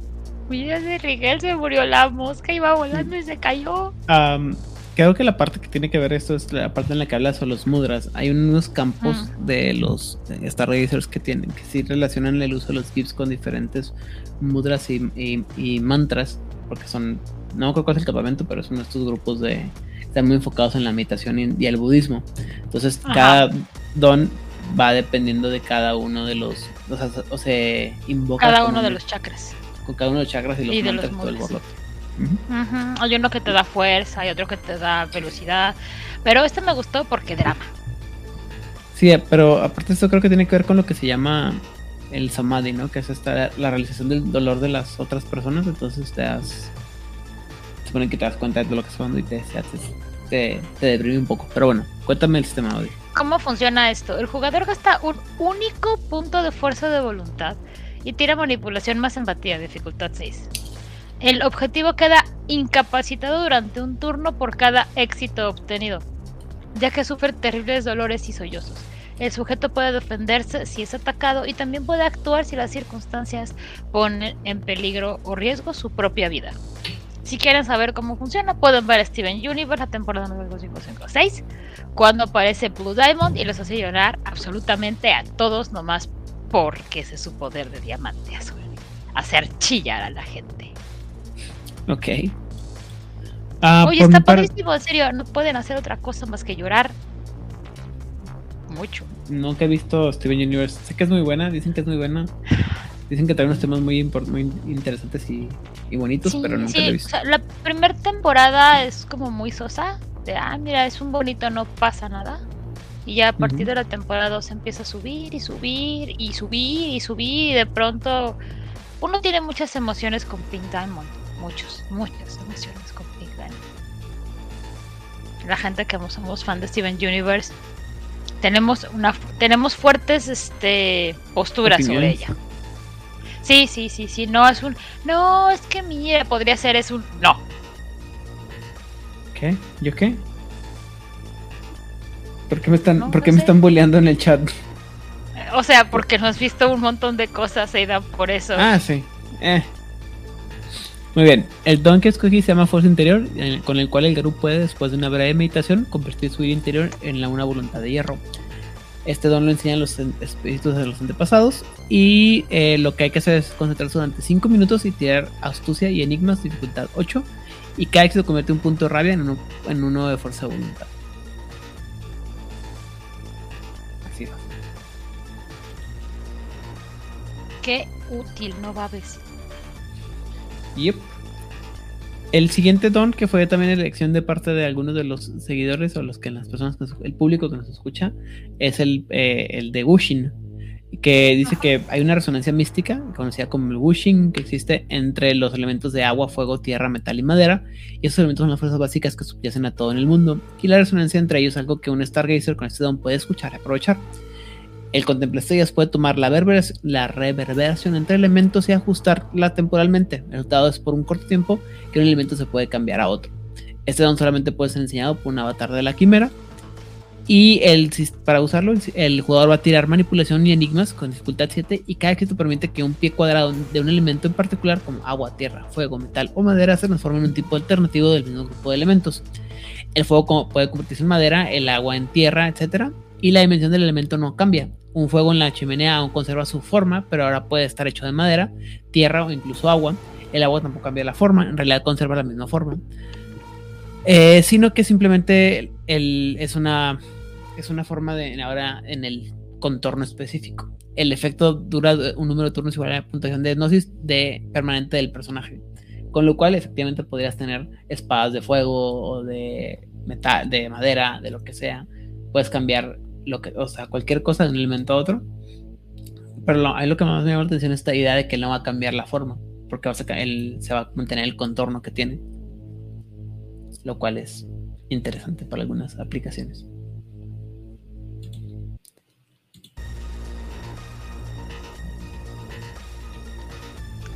Mira, de Rigel se murió la mosca, iba volando y se cayó. Um, creo que la parte que tiene que ver esto es la parte en la que hablas sobre los mudras. Hay unos campos de los Stargazers que tienen, que sí relacionan el uso de los GIFs con diferentes mudras y, mantras, porque son, no creo que es el campamento, pero son estos grupos de, están muy enfocados en la meditación y, el budismo. Entonces, cada don va dependiendo de cada uno de los, o sea, o se invoca. Cada uno de los chakras. Con cada uno de los chakras y los mantras todo el hay uno que te da fuerza, hay otro que te da velocidad. Pero este me gustó porque drama. Sí, pero aparte esto creo que tiene que ver con lo que se llama el samadhi, ¿no? Que es esta, la realización del dolor de las otras personas. Entonces te das. Se supone que te das cuenta de lo que está pasando y te, te, te, deprime un poco. Pero bueno, cuéntame el sistema audio. ¿Cómo funciona esto? El jugador gasta un único punto de fuerza de voluntad y tira manipulación más empatía, dificultad 6. El objetivo queda incapacitado durante un turno por cada éxito obtenido, ya que sufre terribles dolores y sollozos. El sujeto puede defenderse si es atacado y también puede actuar si las circunstancias ponen en peligro o riesgo su propia vida. Si quieren saber cómo funciona, pueden ver Steven Universe, la temporada número 556, cuando aparece Blue Diamond y los hace llorar absolutamente a todos nomás porque ese es su poder de diamante azul. Hacer chillar a la gente. Ok. Ah, Oye, está padrísimo, en serio, no pueden hacer otra cosa más que llorar. Mucho. Nunca he visto Steven Universe. Sé que es muy buena, dicen que es muy buena. Dicen que trae unos temas muy, muy interesantes y, bonitos, pero nunca lo he visto. la primera temporada es como muy sosa. De, ah, mira, es un bonito, no pasa nada. Y ya a partir de la temporada 2 empieza a subir y subir y subir y subir. Y de pronto uno tiene muchas emociones con Pink Diamond muchos, muchas emociones con Big La gente que somos fan de Steven Universe tenemos una tenemos fuertes este posturas sobre ella. Sí, sí, sí, sí, no es un no, es que mira, podría ser es un no. ¿Qué? ¿Yo qué? ¿Por qué me están, ¿por qué me están bulleando en el chat? O sea, porque no has visto un montón de cosas, Aidan, por eso. Ah, sí. Eh, muy bien, el don que escogí se llama Fuerza Interior, con el cual el Garú puede, después de una breve meditación, convertir su vida interior en la una voluntad de hierro. Este don lo enseñan los espíritus de los antepasados y eh, lo que hay que hacer es concentrarse durante 5 minutos y tirar astucia y enigmas dificultad 8 y cada éxito convierte un punto de rabia en uno, en uno de fuerza de voluntad. Así va. Qué útil, no va a decir. Yep. El siguiente don, que fue también elección de parte de algunos de los seguidores o los que las personas, el público que nos escucha, es el, eh, el de Wushin, que dice que hay una resonancia mística, conocida como el Wushin, que existe entre los elementos de agua, fuego, tierra, metal y madera, y esos elementos son las fuerzas básicas que subyacen a todo en el mundo, y la resonancia entre ellos es algo que un Stargazer con este don puede escuchar y aprovechar. El estrellas puede tomar la, reverberación entre elementos y ajustarla temporalmente. El resultado es por un corto tiempo que un elemento se puede cambiar a otro. Este don solamente puede ser enseñado por un avatar de la quimera. Y el, para usarlo, el jugador va a tirar manipulación y enigmas con dificultad 7 y cada éxito permite que un pie cuadrado de un elemento en particular, como agua, tierra, fuego, metal o madera, se transforme en un tipo alternativo del mismo grupo de elementos. El fuego puede convertirse en madera, el agua en tierra, etc. Y la dimensión del elemento no cambia. Un fuego en la chimenea aún conserva su forma, pero ahora puede estar hecho de madera, tierra o incluso agua. El agua tampoco cambia la forma, en realidad conserva la misma forma. Eh, sino que simplemente es, una, es una forma de ahora en el contorno específico. El efecto dura un número de turnos igual a la puntuación de hipnosis de permanente del personaje. Con lo cual, efectivamente, podrías tener espadas de fuego o de, metal, de madera, de lo que sea. Puedes cambiar lo que, o sea, cualquier cosa elemento a otro. Pero lo, ahí lo que más me llama la atención es esta idea de que no va a cambiar la forma, porque él, se va a mantener el contorno que tiene. Lo cual es interesante para algunas aplicaciones.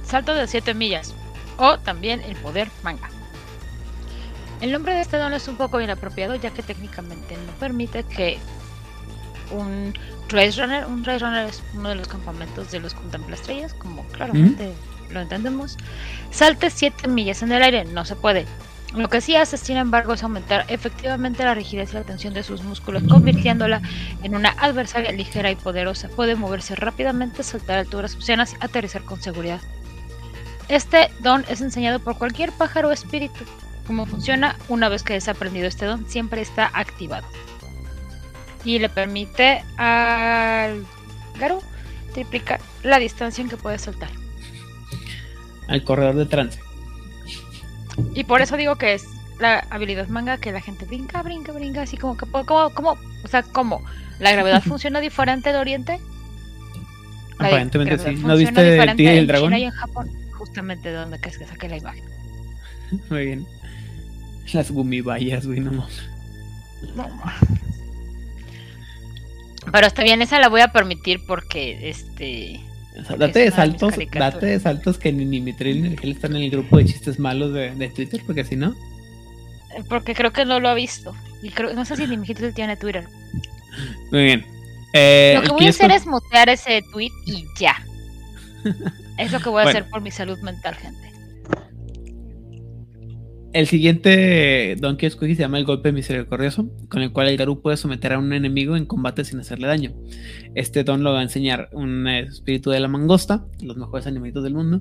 Salto de 7 millas o también el poder manga. El nombre de este don es un poco inapropiado ya que técnicamente no permite que un Race Runner, un Race Runner es uno de los campamentos de los estrellas, como claramente lo entendemos, salte 7 millas en el aire, no se puede. Lo que sí hace, sin embargo, es aumentar efectivamente la rigidez y la tensión de sus músculos, convirtiéndola en una adversaria ligera y poderosa. Puede moverse rápidamente, saltar alturas obscenas y aterrizar con seguridad. Este don es enseñado por cualquier pájaro espíritu. Cómo funciona, una vez que es aprendido este don, siempre está activado. Y le permite al Garu triplicar la distancia en que puede saltar. Al corredor de trance. Y por eso digo que es la habilidad manga que la gente brinca, brinca, brinca, así como que, como, como, o sea, como la gravedad funciona diferente de Oriente. Aparentemente sí. ¿No viste el tigre y el dragón? y en Japón, justamente de donde crees que saqué la imagen. Muy bien. Las gumibayas, güey, no No. Pero está bien, esa la voy a permitir porque este date de saltos, date de saltos que ni, ni ni el están en el grupo de chistes malos de, de Twitter, porque si no. Eh, porque creo que no lo ha visto. Y creo, no sé si Mitril tiene Twitter. Muy bien. Eh, lo que voy a hacer es mutear ese tweet y ya. es lo que voy a hacer por mi salud mental, gente. El siguiente don que escogí se llama el golpe misericordioso, con el cual el Garú puede someter a un enemigo en combate sin hacerle daño. Este don lo va a enseñar un espíritu de la mangosta, los mejores animalitos del mundo.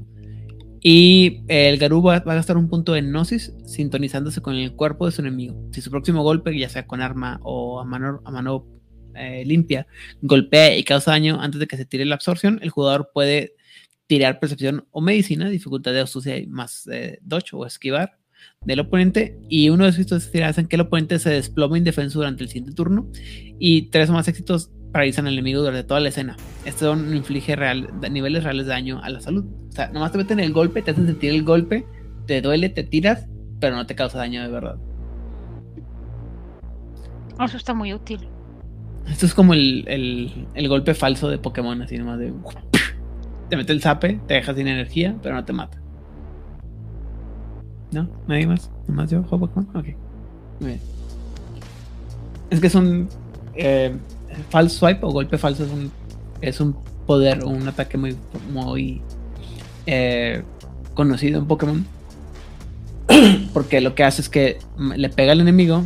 Y el Garú va, a gastar un punto de gnosis sintonizándose con el cuerpo de su enemigo. Si su próximo golpe, ya sea con arma o a mano, eh, limpia, golpea y causa daño antes de que se tire la absorción, el jugador puede tirar percepción o medicina, dificultad de astucia más eh, dodge o esquivar del oponente y uno de esos éxitos hacen que el oponente se desploma indefenso durante el siguiente turno y tres o más éxitos paralizan al enemigo durante toda la escena. Esto no inflige real, niveles reales de daño a la salud. O sea, nomás te meten el golpe, te hacen sentir el golpe, te duele, te tiras, pero no te causa daño de verdad. Eso está muy útil. Esto es como el, el golpe falso de Pokémon, así nomás de... Te mete el zape, te deja sin energía, pero no te mata. ¿No? ¿Nadie más? ¿Nomás yo? ¿Hobocon? Ok. Muy bien. Es que es un. Eh, false swipe o golpe falso es un, es un poder o un ataque muy, muy eh, conocido en Pokémon. Porque lo que hace es que le pega al enemigo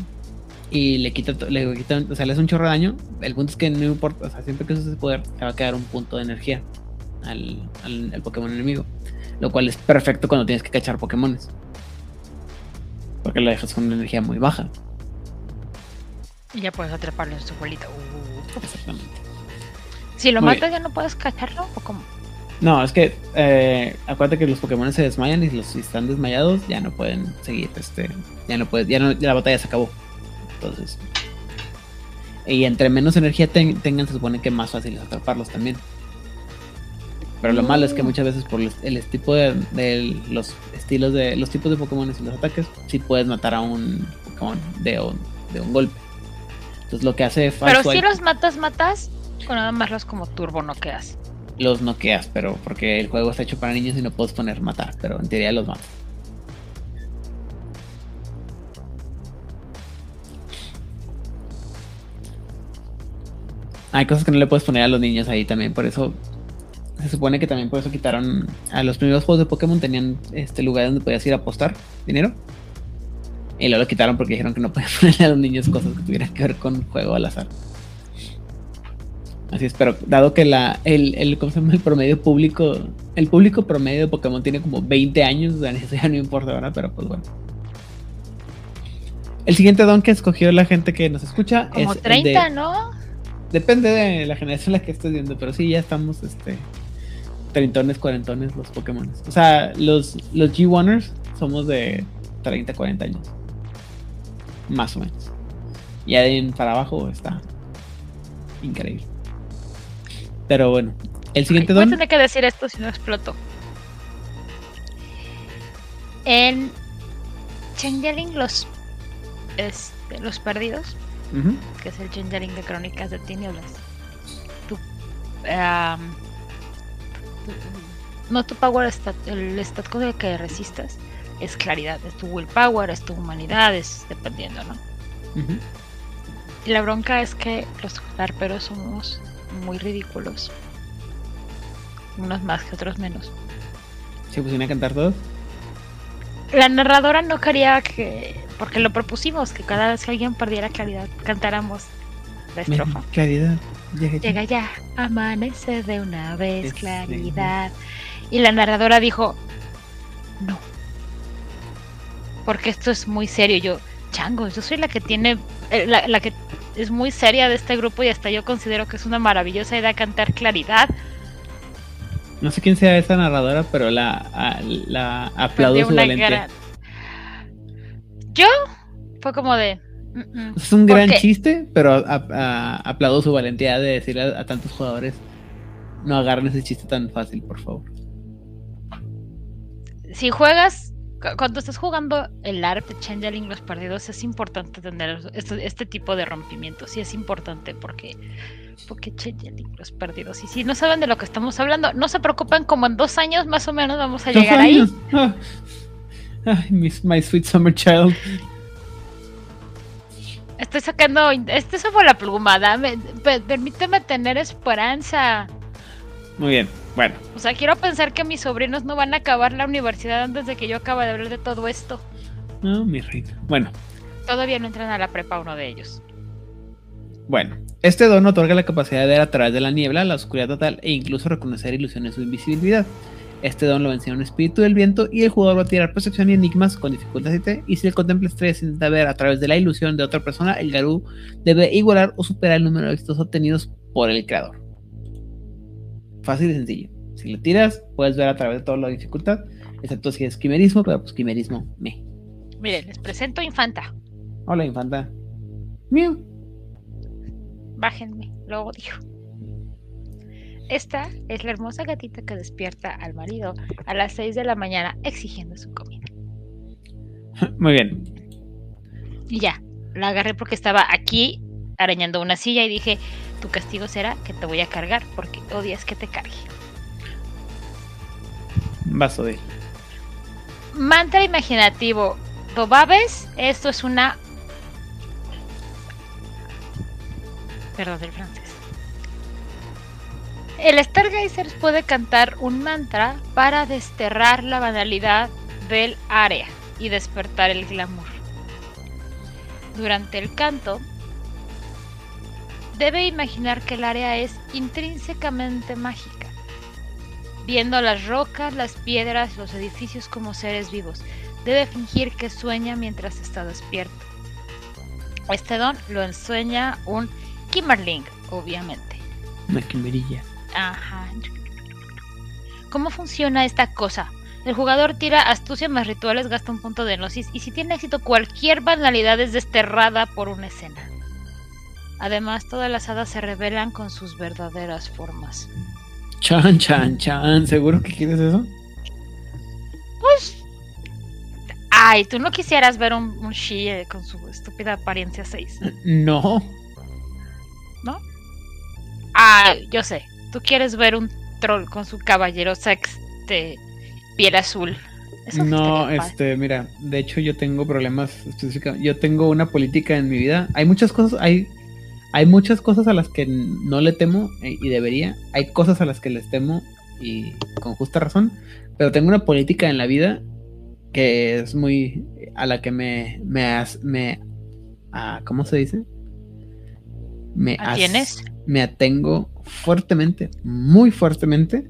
y le quita, le quita, o sea, le hace un chorro de daño. El punto es que no importa, o sea, siempre que uses ese poder, te va a quedar un punto de energía al, al, al Pokémon enemigo. Lo cual es perfecto cuando tienes que cachar Pokémones. Porque la dejas con una energía muy baja. Y ya puedes atraparlo en su bolita. Uh. Exactamente. Si lo matas, ya no puedes cacharlo o cómo? No, es que eh, acuérdate que los Pokémon se desmayan y los si están desmayados ya no pueden seguir. Este, ya no puedes, ya, no, la batalla se acabó. Entonces. Y entre menos energía tengan, se supone que más fácil es atraparlos también. Pero lo malo es que muchas veces por el, tipo de, los estilos de los tipos de Pokémon y los ataques, sí puedes matar a un Pokémon de un, de un golpe. Entonces lo que hace Pero si los matas, matas, o nada más los como turbo noqueas. Los noqueas, pero porque el juego está hecho para niños y no puedes poner matar, pero en teoría los matas. Hay cosas que no le puedes poner a los niños ahí también, por eso se supone que también por eso quitaron a los primeros juegos de Pokémon tenían este lugar donde podías ir a apostar dinero. Y luego lo quitaron porque dijeron que no podían ponerle a los niños cosas que tuvieran que ver con juego al azar. Así es, pero dado que la, el, el, ¿cómo se llama? el promedio público, el público promedio de Pokémon tiene como 20 años, o sea, eso ya no importa, ¿verdad? Pero pues bueno. El siguiente don que escogió la gente que nos escucha como es. 30, ¿no? Depende de la generación en la que estés viendo, pero sí, ya estamos este, treintones, cuarentones los Pokémon. O sea, los, los G1ers somos de 30, 40 años. Más o menos. Y ahí en para abajo está increíble. Pero bueno, el siguiente Voy a don. tener que decir esto si no exploto. En Changeling los, este, los perdidos, que es el Changeling de Crónicas de Tinieblas. Tu- no tu power stat, el stat con el que resistas es claridad, es tu willpower, es tu humanidad, es dependiendo, ¿no? Y la bronca es que los larperos somos muy ridículos. Unos más que otros menos. Se pusieron a cantar todos. La narradora no quería que, porque lo propusimos, que cada vez que alguien perdiera claridad cantáramos la estrofa. Claridad. Llega ya. Llega ya, amanece de una vez, Es- claridad. Y la narradora dijo, no. Porque esto es muy serio. Yo, chango, yo soy la que tiene, eh, la, la que es muy seria de este grupo y hasta yo considero que es una maravillosa idea cantar claridad. No sé quién sea esa narradora, pero la, a- la aplaudo su valentía. gran- Yo fue como de... Es un ¿Por gran chiste, pero a- a- aplaudo su valentía de decirle a, a tantos jugadores no agarren ese chiste tan fácil, por favor. si juegas, cu- cuando estás jugando el de Changeling Los Perdidos, es importante tener este, este tipo de rompimientos. Sí, es importante porque, porque Changeling Los Perdidos. Y si no saben de lo que estamos hablando, no se preocupen, como en dos años más o menos vamos a llegar ahí. años. Ah. Ay, mis- my sweet summer child. Estoy sacando. Este es por la pluma, dame, pe- permíteme tener esperanza. Muy bien, bueno. O sea, quiero pensar que mis sobrinos no van a acabar la universidad antes de que yo acabe de hablar de todo esto. No, mi reina. Bueno, Todavía no entran a la prepa uno de ellos. bueno. Este don otorga la capacidad de ver a través de la niebla, la oscuridad total e incluso reconocer ilusiones o invisibilidad. Este don lo enseña un espíritu del viento y el jugador va a tirar percepción y enigmas con dificultad 7 y si el contempla estrellas intenta ver a través de la ilusión de otra persona, el Garú debe igualar o superar el número de éxitos obtenidos por el creador. Fácil y sencillo. Si le tiras, puedes ver a través de toda la dificultad, excepto si es quimerismo, pero pues quimerismo, me. Miren, les presento Infanta. Hola, infanta. Mío. Bájenme, lo odio. Esta es la hermosa gatita que despierta al marido a las 6 de la mañana exigiendo su comida. Muy bien. Y ya, la agarré porque estaba aquí arañando una silla y dije, tu castigo será que te voy a cargar porque odias que te cargue. Vaso de. Mantra imaginativo. Dobabes, esto es una... Perdón el francés. El Stargazer puede cantar un mantra para desterrar la banalidad del área y despertar el glamour. Durante el canto, debe imaginar que el área es intrínsecamente mágica, viendo las rocas, las piedras, los edificios como seres vivos. Debe fingir que sueña mientras está despierto. Este don lo ensueña un Kimmerling, obviamente. Una quimerilla. Ajá. ¿Cómo funciona esta cosa? El jugador tira astucia más rituales, gasta un punto de gnosis y si tiene éxito cualquier banalidad es desterrada por una escena. Además, todas las hadas se revelan con sus verdaderas formas. Chan, chan, chan. ¿Seguro que quieres eso? Pues... Ay, tú no quisieras ver un, un eh, con su estúpida apariencia 6. No. Ah, yo sé. Tú quieres ver un troll con su caballero sex de piel azul. Eso No, este, mira, de hecho yo tengo problemas específicos. Yo tengo una política en mi vida. Hay muchas cosas, hay, hay muchas cosas a las que no le temo eh, y debería. Hay cosas a las que les temo y con justa razón. Pero tengo una política en la vida que es muy a la que me, me, me, ah, ¿cómo se dice? Me as- ¿Atienes? me atengo fuertemente, muy fuertemente.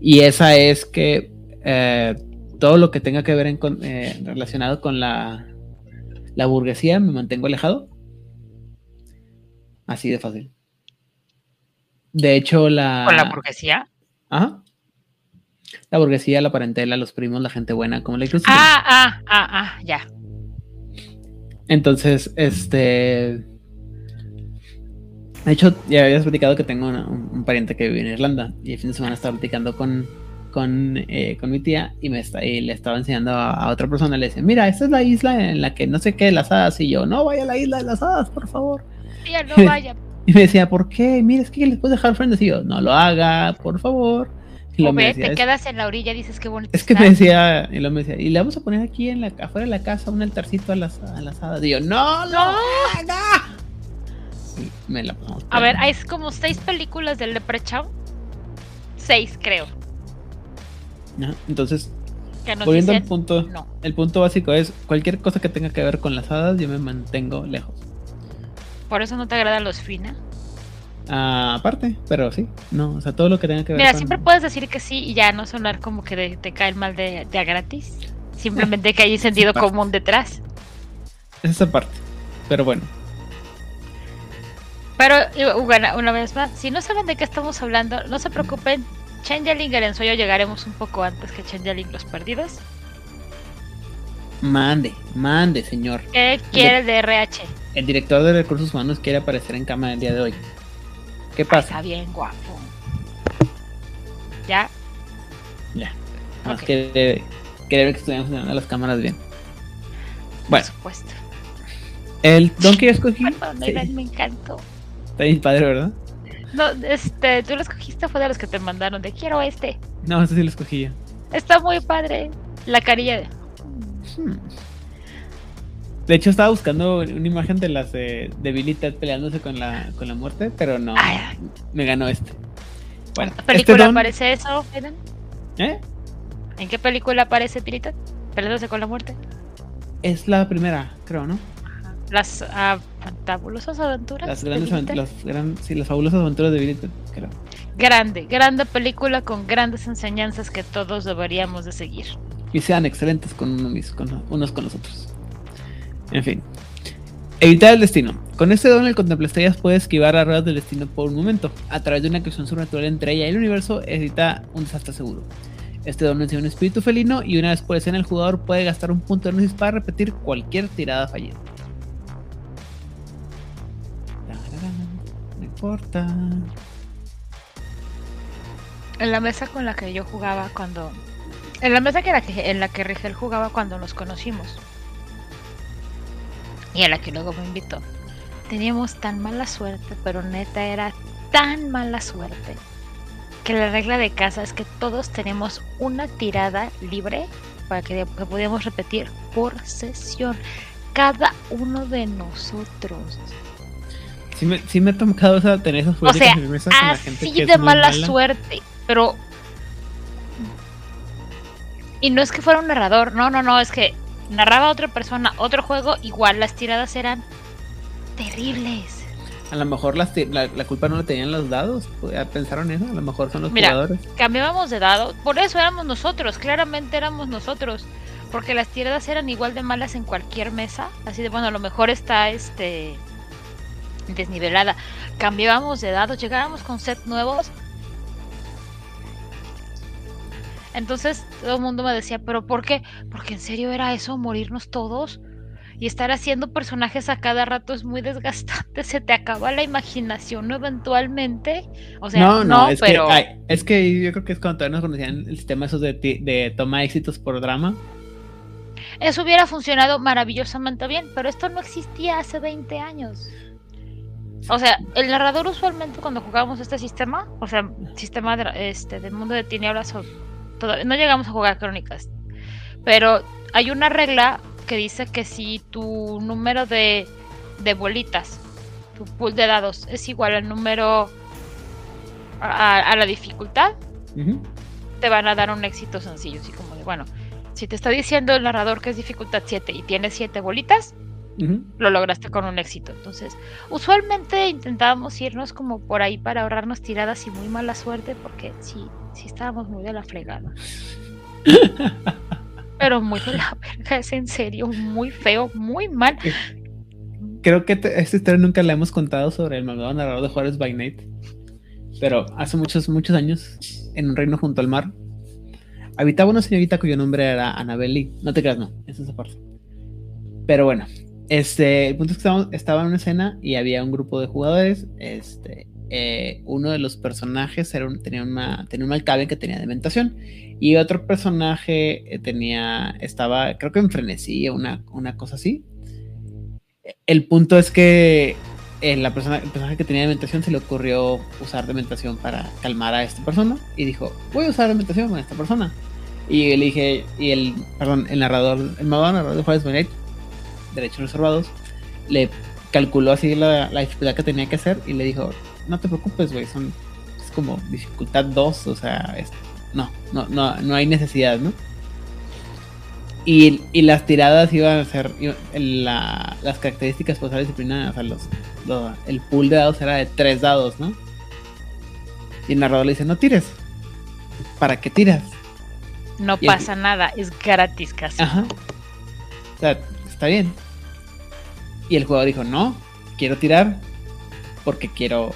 Y esa es que eh, todo lo que tenga que ver en con- eh, relacionado con la, la burguesía me mantengo alejado. Así de fácil. De hecho, la. ¿Con la burguesía? Ajá. La burguesía, la parentela, los primos, la gente buena, como le Ah, ah, ah, ah, ya. Entonces, este. De hecho, ya habías platicado que tengo un, pariente que vive en Irlanda y el fin de semana estaba platicando con, con, eh, con mi tía y, me está, y le estaba enseñando a, otra persona. Le dice: Mira, esta es la isla en la que no sé qué, las hadas. Y yo, no vaya a la isla de las hadas, por favor. Ya no vaya. Y me decía, ¿por qué? Mira, es que les puedes dejar frente. Y yo, no lo haga, por favor. Y lo me decía, te quedas en la orilla y dices qué bonito. Es que me decía, y lo me decía, y le vamos a poner aquí en la, afuera de la casa un altarcito a las, a las hadas. Y yo, no, no, haga. Me la A ver, hay como seis películas del Leprechaun. Seis, creo. entonces, volviendo al punto, el punto básico es cualquier cosa que tenga que ver con las hadas, yo me mantengo lejos. ¿Por eso no te agradan los fina? Ah, aparte, pero sí, no, o sea, todo lo que tenga que ver. Mira, siempre puedes decir que sí y ya no sonar como que te cae mal de, de a gratis. Simplemente que hay sentido común detrás. Es esa parte, pero bueno. Pero, bueno, una vez más, si no saben de qué estamos hablando, no se preocupen. Changeling y el ensueño llegaremos un poco antes que Changeling los perdidos. Mande, mande, señor. ¿Qué quiere el RH? El director de recursos humanos quiere aparecer en cámara el día de hoy. ¿Qué pasa? está bien guapo. ¿Ya? Ya. Más que ver que estuviéramos funcionando las cámaras bien. Bueno. Por supuesto. El Donkey que escogí. me encantó. Está bien padre, ¿verdad? No, este, tú lo escogiste fue de los que te mandaron de quiero este. No, ese sí lo escogí yo. Está muy padre. La carilla de. Hmm. De hecho, estaba buscando una imagen de las de, de peleándose con la, con la muerte, pero no. Me ganó este. Bueno, ¿En qué película este aparece eso, Eden? ¿Eh? ¿En qué película aparece Billy peleándose con la muerte? Es la primera, creo, ¿no? Las uh, fabulosas aventuras. Las grandes aventuras, sí, las fabulosas aventuras de Billy creo. Grande, grande película con grandes enseñanzas que todos deberíamos de seguir. Y sean excelentes con, unos con, unos con los otros. En fin. Evitar el destino. Con este don el contemplastellas puede esquivar las ruedas del destino por un momento. A través de una creación sobrenatural entre ella y el universo, evita un desastre seguro. Este don es un espíritu felino y una vez por escena el jugador puede gastar un punto de gnosis para repetir cualquier tirada fallida. En la mesa con la que yo jugaba cuando... En la mesa que era en la que Rigel jugaba cuando nos conocimos y a la que luego me invitó. Teníamos tan mala suerte, pero neta era tan mala suerte, que la regla de casa es que todos tenemos una tirada libre para que, podamos repetir por sesión. Cada uno de nosotros. Sí me, sí me ha tocado tener esas o sea, con la gente que de mala, mala suerte, pero y no es que fuera un narrador, no, no, no, es que narraba otra persona otro juego, igual las tiradas eran terribles. A lo mejor la, culpa no la tenían los dados. ¿Pensaron eso? A lo mejor son los Mira, jugadores. Cambiábamos de dado. Por eso éramos nosotros. Claramente éramos nosotros. Porque las tiradas eran igual de malas en cualquier mesa. Así de, bueno, a lo mejor está este desnivelada. Cambiábamos de dados. Llegábamos con set nuevos. Entonces todo el mundo me decía, pero ¿por qué? Porque en serio era eso, morirnos todos. Y estar haciendo personajes a cada rato es muy desgastante, se te acaba la imaginación eventualmente. O sea, no, no, es pero... Que, es que yo creo que es cuando todavía nos conocían el sistema esos de, de toma éxitos por drama. Eso hubiera funcionado maravillosamente bien, pero esto no existía hace 20 años. O sea, el narrador usualmente cuando jugábamos este sistema, o sea, sistema de, este, del mundo de tinieblas no llegamos a jugar crónicas. Pero hay una regla que dice que si tu número de, de bolitas, tu pool de dados, es igual al número a, la dificultad, te van a dar un éxito sencillo. Así como de, bueno, si te está diciendo el narrador que es dificultad 7 y tienes 7 bolitas, lo lograste con un éxito. Entonces, usualmente intentábamos irnos como por ahí para ahorrarnos tiradas y muy mala suerte, porque sí, sí estábamos muy de la fregada. Pero muy de la verga, es en serio, muy feo, muy mal. Creo que esta historia nunca la hemos contado sobre el malvado narrador de Juárez by Night. pero hace muchos, muchos años, en un reino junto al mar, habitaba una señorita cuyo nombre era Annabelle No te creas, no, esa es aparte. Pero bueno, este, el punto es que estaba, estaba en una escena y había un grupo de jugadores. Este, eh, uno de los personajes era tenía, una, tenía un malcabe que tenía dementación y otro personaje eh, tenía, estaba, creo que en frenesí una, una cosa así. El punto es que eh, la persona, el personaje que tenía dementación se le ocurrió usar dementación para calmar a esta persona y dijo, voy a usar dementación con esta persona. Y le dije, y el, perdón, el narrador, el malvado narrador de Juárez Benedict, derechos reservados, le calculó así la, la dificultad que tenía que hacer y le dijo, no te preocupes, güey, son, es como dificultad 2, o sea, no, no, no, no hay necesidad, ¿no? Y, y, las tiradas iban a ser la, las características para usar disciplina, o sea, los, el pool de dados era de tres dados, ¿no? Y el narrador le dice, no tires. ¿Para qué tiras? No pasa nada, es gratis casi. Ajá. O sea, está bien. Y el jugador dijo, no, quiero tirar porque quiero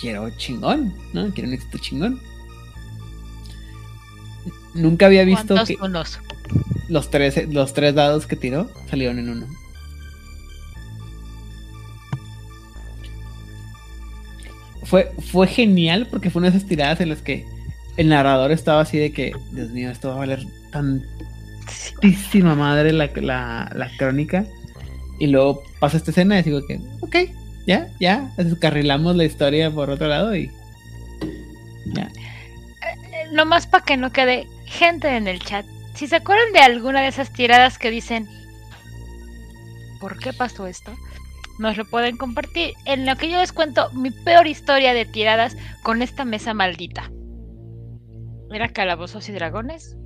quiero chingón, ¿no? Quiero un éxito chingón. Nunca había visto que los tres, los tres dados que tiró salieron en uno. Fue, fue genial porque fue una de esas tiradas en las que el narrador estaba así de que, Dios mío, esto va a valer tantísima madre la, la, la crónica. Y luego pasa esta escena y digo que, ok, ya, ya, descarrilamos la historia por otro lado y ya. Eh, nomás para que no quede gente en el chat. Si se acuerdan de alguna de esas tiradas que dicen, ¿por qué pasó esto? Nos lo pueden compartir. En lo que yo les cuento mi peor historia de tiradas con esta mesa maldita. Era Calabozos y Dragones.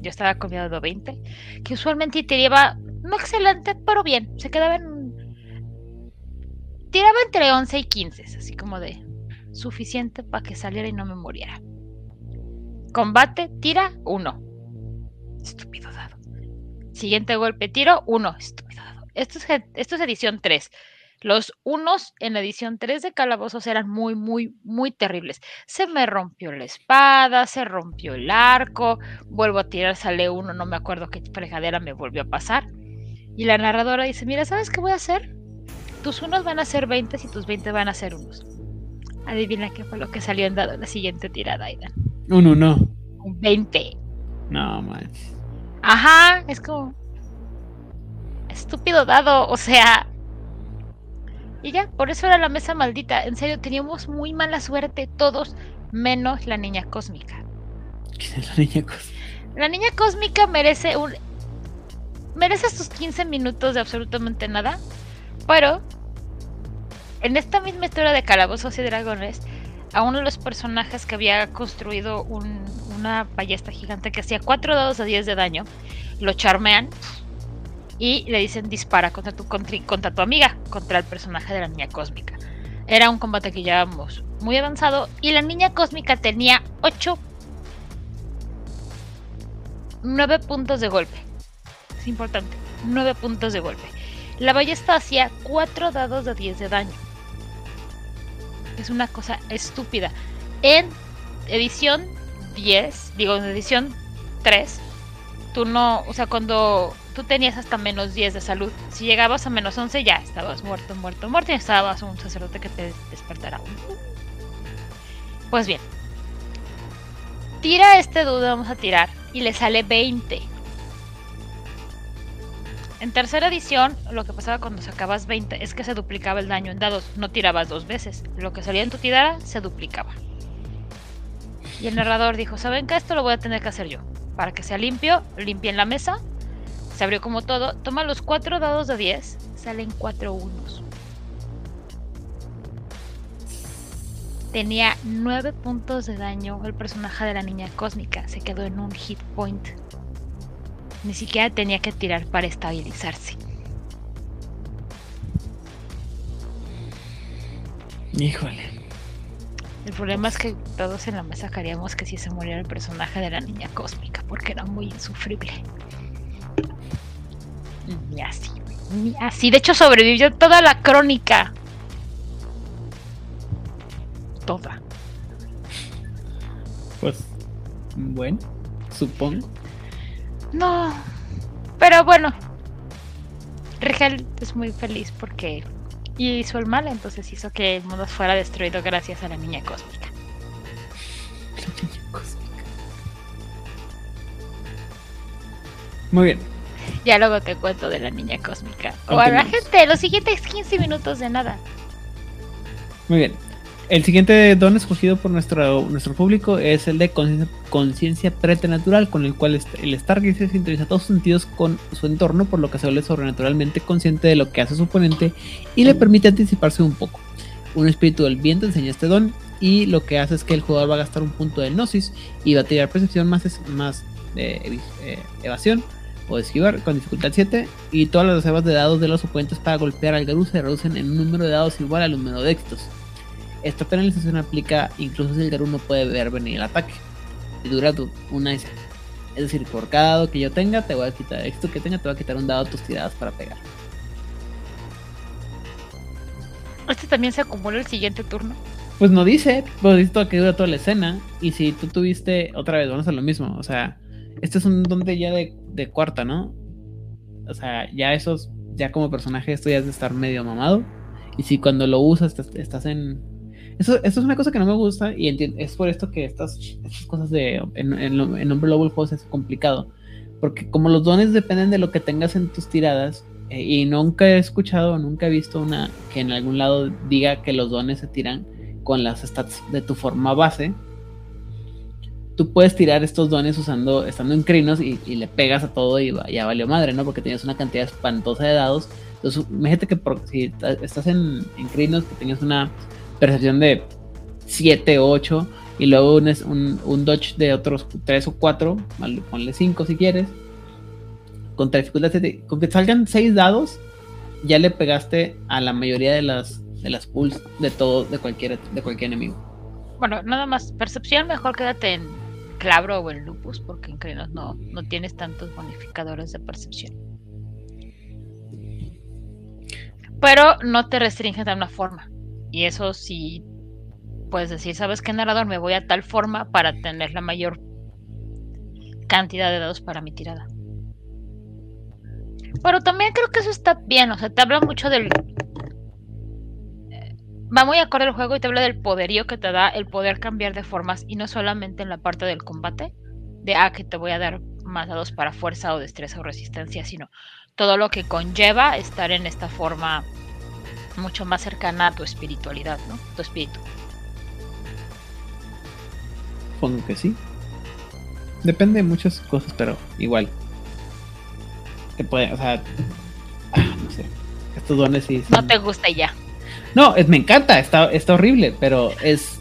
Yo estaba con 20, que usualmente tiraba no excelente, pero bien. Se quedaba en tiraba entre 11 y 15, así como de suficiente para que saliera y no me muriera. Combate, tira, 1. Estúpido dado. Siguiente golpe, tiro, 1. Estúpido dado. Esto es, esto es edición 3. Los unos en la edición 3 de Calabozos eran muy, muy, muy terribles. Se me rompió la espada, se rompió el arco, vuelvo a tirar, sale uno, no me acuerdo qué fregadera me volvió a pasar. Y la narradora dice, mira, ¿sabes qué voy a hacer? tus unos van a ser 20 y tus 20 van a ser unos. Adivina qué fue lo que salió en dado en la siguiente tirada, Aidan. Un 1. Un 20. No, man. Ajá, es como. Estúpido dado, o sea. Y ya, por eso era la mesa maldita. En serio, teníamos muy mala suerte todos, menos la niña cósmica. ¿Quién es la niña cósmica? La niña cósmica merece un. Merece sus 15 minutos de absolutamente nada. Pero, en esta misma historia de Calabozos y Dragones, a uno de los personajes que había construido una ballesta gigante que hacía 4 dados a 10 de daño, lo charmean y le dicen dispara contra tu, contra, tu amiga, contra el personaje de la niña cósmica. Era un combate que llevábamos muy avanzado y la niña cósmica tenía 8, 9 puntos de golpe. Importante, 9 puntos de golpe. La ballesta hacía 4 dados de 10 de daño. Es una cosa estúpida. En edición 10, digo en edición 3, tú no, o sea, cuando tú tenías hasta menos 10 de salud, si llegabas a menos 11 ya estabas muerto, muerto, muerto y estabas un sacerdote que te despertará. Pues bien, tira este dudo, vamos a tirar, y le sale 20. En tercera edición, lo que pasaba cuando sacabas 20 es que se duplicaba el daño en dados, no tirabas dos veces. Lo que salía en tu tirada se duplicaba. Y el narrador dijo, ¿saben qué? Esto lo voy a tener que hacer yo. Para que sea limpio, limpien la mesa. Se abrió como todo. Toma los cuatro dados de 10. Salen cuatro unos. Tenía 9 puntos de daño el personaje de la niña cósmica. Se quedó en un hit point. Ni siquiera tenía que tirar para estabilizarse. Híjole. El problema es que todos en la mesa queríamos que si se muriera el personaje de la niña cósmica, porque era muy insufrible. Y así, ni así. De hecho, sobrevivió toda la crónica. toda. Pues, bueno, supongo. No, pero bueno, Rigel es muy feliz porque hizo el mal, entonces hizo que el mundo fuera destruido gracias a la niña cósmica. La niña cósmica. Muy bien. Ya luego te cuento de la niña cósmica. Bueno, gente, los siguientes 15 minutos de nada. Muy bien. El siguiente don escogido por nuestro, nuestro público es el de conciencia preternatural, con el cual el Stargazer sintoniza todos sus sentidos con su entorno, por lo que se vuelve sobrenaturalmente consciente de lo que hace su oponente y le permite anticiparse un poco. Un espíritu del viento enseña este don y lo que hace es que el jugador va a gastar un punto de gnosis y va a tirar percepción más, más eh, evasión o esquivar con dificultad 7 y todas las reservas de dados de los oponentes para golpear al Garú se reducen en un número de dados igual al número de éxitos. Esta penalización aplica incluso si el Garú no puede ver venir el ataque. Y dura una escena. Es decir, por cada dado que yo tenga, te voy a quitar esto que tenga, te voy a quitar un dado a tus tiradas para pegar. ¿Este también se acumula el siguiente turno? Pues no dice, pues dice que dura toda la escena. Y si tú tuviste, otra vez, vamos a lo mismo. O sea, este es un donde ya de, de cuarta, ¿no? O sea, ya esos, ya como personaje, esto ya es de estar medio mamado. Y si cuando lo usas estás en eso, es una cosa que no me gusta y es por esto que estas, estas cosas de en, en, en Hombre Lobo el es complicado. Porque como los dones dependen de lo que tengas en tus tiradas, eh, y nunca he escuchado, nunca he visto una que en algún lado diga que los dones se tiran con las stats de tu forma base. Tú puedes tirar estos dones usando, estando en crinos y, le pegas a todo y ya valió madre, ¿no? Porque tienes una cantidad espantosa de dados. Entonces, imagínate que si estás en, en crinos, que tengas una percepción de 7, 8 y luego un, un, dodge de otros 3 o 4, ponle 5 si quieres. Contra dificultad 7, con que salgan 6 dados, ya le pegaste a la mayoría de las de las pulls de todo, de cualquier, de cualquier enemigo. Bueno, nada más, percepción mejor quédate en Clavro o en Lupus, porque en no, no tienes tantos bonificadores de percepción. Pero no te restringes de una forma. Y eso sí puedes decir, ¿sabes qué narrador? Me voy a tal forma para tener la mayor cantidad de dados para mi tirada. Pero también creo que eso está bien, o sea, te habla mucho del... Eh, va muy acorde al juego y te habla del poderío que te da el poder cambiar de formas y no solamente en la parte del combate, de, ah, que te voy a dar más dados para fuerza o destreza o resistencia, sino todo lo que conlleva estar en esta forma mucho más cercana a tu espiritualidad, ¿no? Tu espíritu. Supongo que sí. Depende de muchas cosas, pero igual. Te puede, o sea, ah, no sé. Estos dones sí. No te gusta ya. No, es, me encanta, está, está horrible, pero es.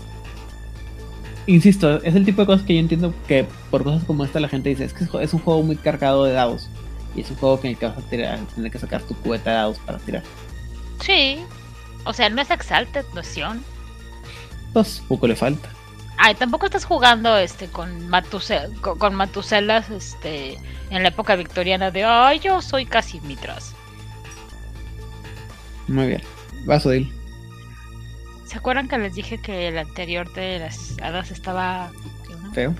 Insisto, es el tipo de cosas que yo entiendo que por cosas como esta la gente dice, es que es un juego muy cargado de dados. Y es un juego en el que vas a tirar, tener que sacar tu cubeta de dados para tirar. Sí. O sea, no es Exalted, noción. Pues poco le falta. Ay, tampoco estás jugando este con, con, Matuselas este, en la época victoriana de ay, yo soy casi Mitras. Muy bien. Vas, Odil. ¿Se acuerdan que les dije que el anterior de las hadas estaba feo?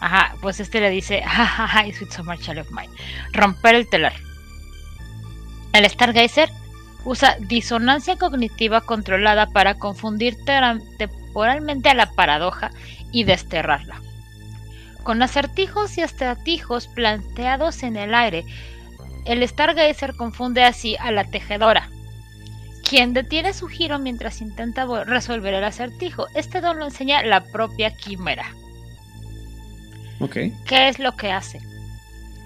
Ajá, pues este le dice, jajaja, sweet summer child of mine. Romper el telar. El Stargazer usa disonancia cognitiva controlada para confundir temporalmente a la paradoja y desterrarla. Con acertijos y estratijos planteados en el aire, el Stargazer confunde así a la tejedora, quien detiene su giro mientras intenta resolver el acertijo. Este don lo enseña la propia quimera. ¿Qué es lo que hace?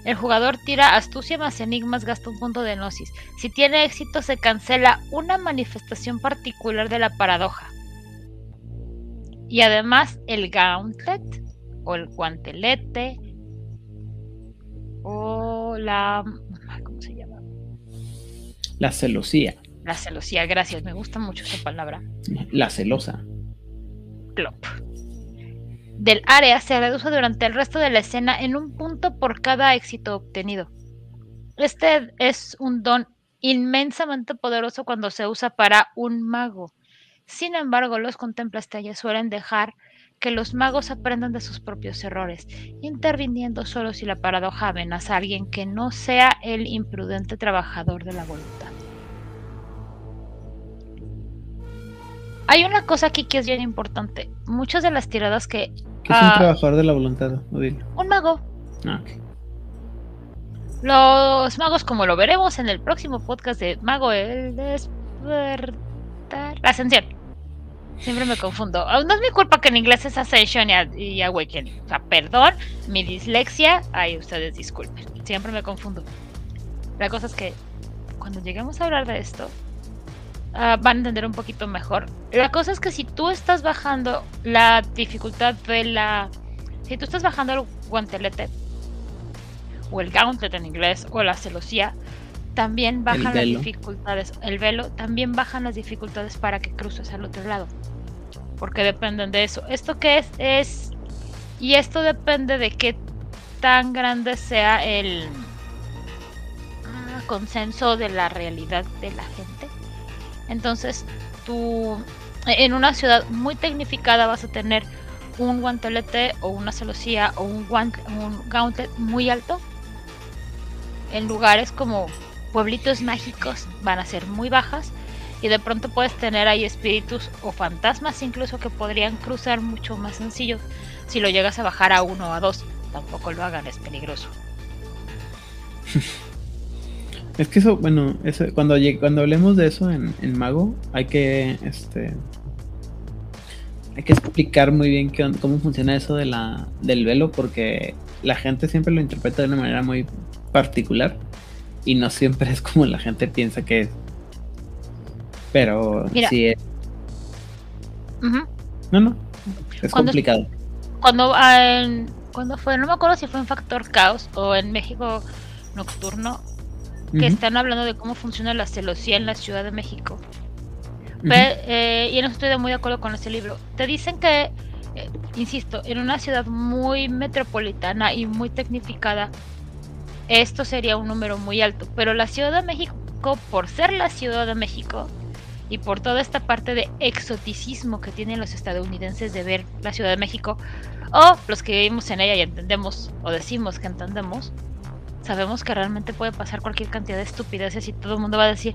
El jugador tira astucia más enigmas, gasta un punto de gnosis. Si tiene éxito, se cancela una manifestación particular de la paradoja. Y además, el gauntlet, o el guantelete, o la. ¿Cómo se llama? La celosía. La celosía, gracias, me gusta mucho esa palabra. La celosa. Plop del área se reduce durante el resto de la escena en un punto por cada éxito obtenido. Este es un don inmensamente poderoso cuando se usa para un mago. Sin embargo, los contemplastalles suelen dejar que los magos aprendan de sus propios errores, interviniendo solo si la paradoja amenaza a alguien que no sea el imprudente trabajador de la voluntad. Hay una cosa aquí que es bien importante. Muchas de las tiradas que... ¿Qué es un trabajador de la voluntad? Un mago. Ah, Los magos, como lo veremos en el próximo podcast de Mago el Despertar... Ascensión Siempre me confundo. Ah, no es mi culpa que en inglés es Ascension y, Awakening. O sea, perdón, mi dislexia. Ay, ustedes disculpen. Siempre me confundo. La cosa es que cuando lleguemos a hablar de esto, ah, van a entender un poquito mejor. La cosa es que si tú estás bajando la dificultad de la. Si tú estás bajando el guantelete, o el gauntlet en inglés, o la celosía, también bajan las dificultades. El velo también bajan las dificultades para que cruces al otro lado porque dependen de eso. ¿Esto qué es? Es. Y esto depende de qué tan grande sea el ah, consenso de la realidad de la gente. Entonces, tú en una ciudad muy tecnificada vas a tener un guantelete o una celosía o un, un gauntlet muy alto. En lugares como pueblitos mágicos van a ser muy bajas y de pronto puedes tener ahí espíritus o fantasmas incluso que podrían cruzar mucho más sencillo si lo llegas a bajar a uno o a dos. Tampoco lo hagan, es peligroso. Es que eso, bueno, eso, cuando, cuando hablemos de eso en, Mago, hay que este hay que explicar muy bien cómo funciona eso de la, del velo, porque la gente siempre lo interpreta de una manera muy particular y no siempre es como la gente piensa que es. Pero sí es. No, no. Es complicado. Cuando, ah, cuando fue, no me acuerdo si fue en Factor Caos o en México Nocturno, que están hablando de cómo funciona la celosía en la Ciudad de México. Eh, y no estoy muy de acuerdo con ese libro. Te dicen que, eh, insisto, en una ciudad muy metropolitana y muy tecnificada, esto sería un número muy alto. Pero la Ciudad de México, por ser la Ciudad de México, y por toda esta parte de exoticismo que tienen los estadounidenses de ver la Ciudad de México, o los que vivimos en ella y entendemos o decimos que entendemos, sabemos que realmente puede pasar cualquier cantidad de estupideces y todo el mundo va a decir,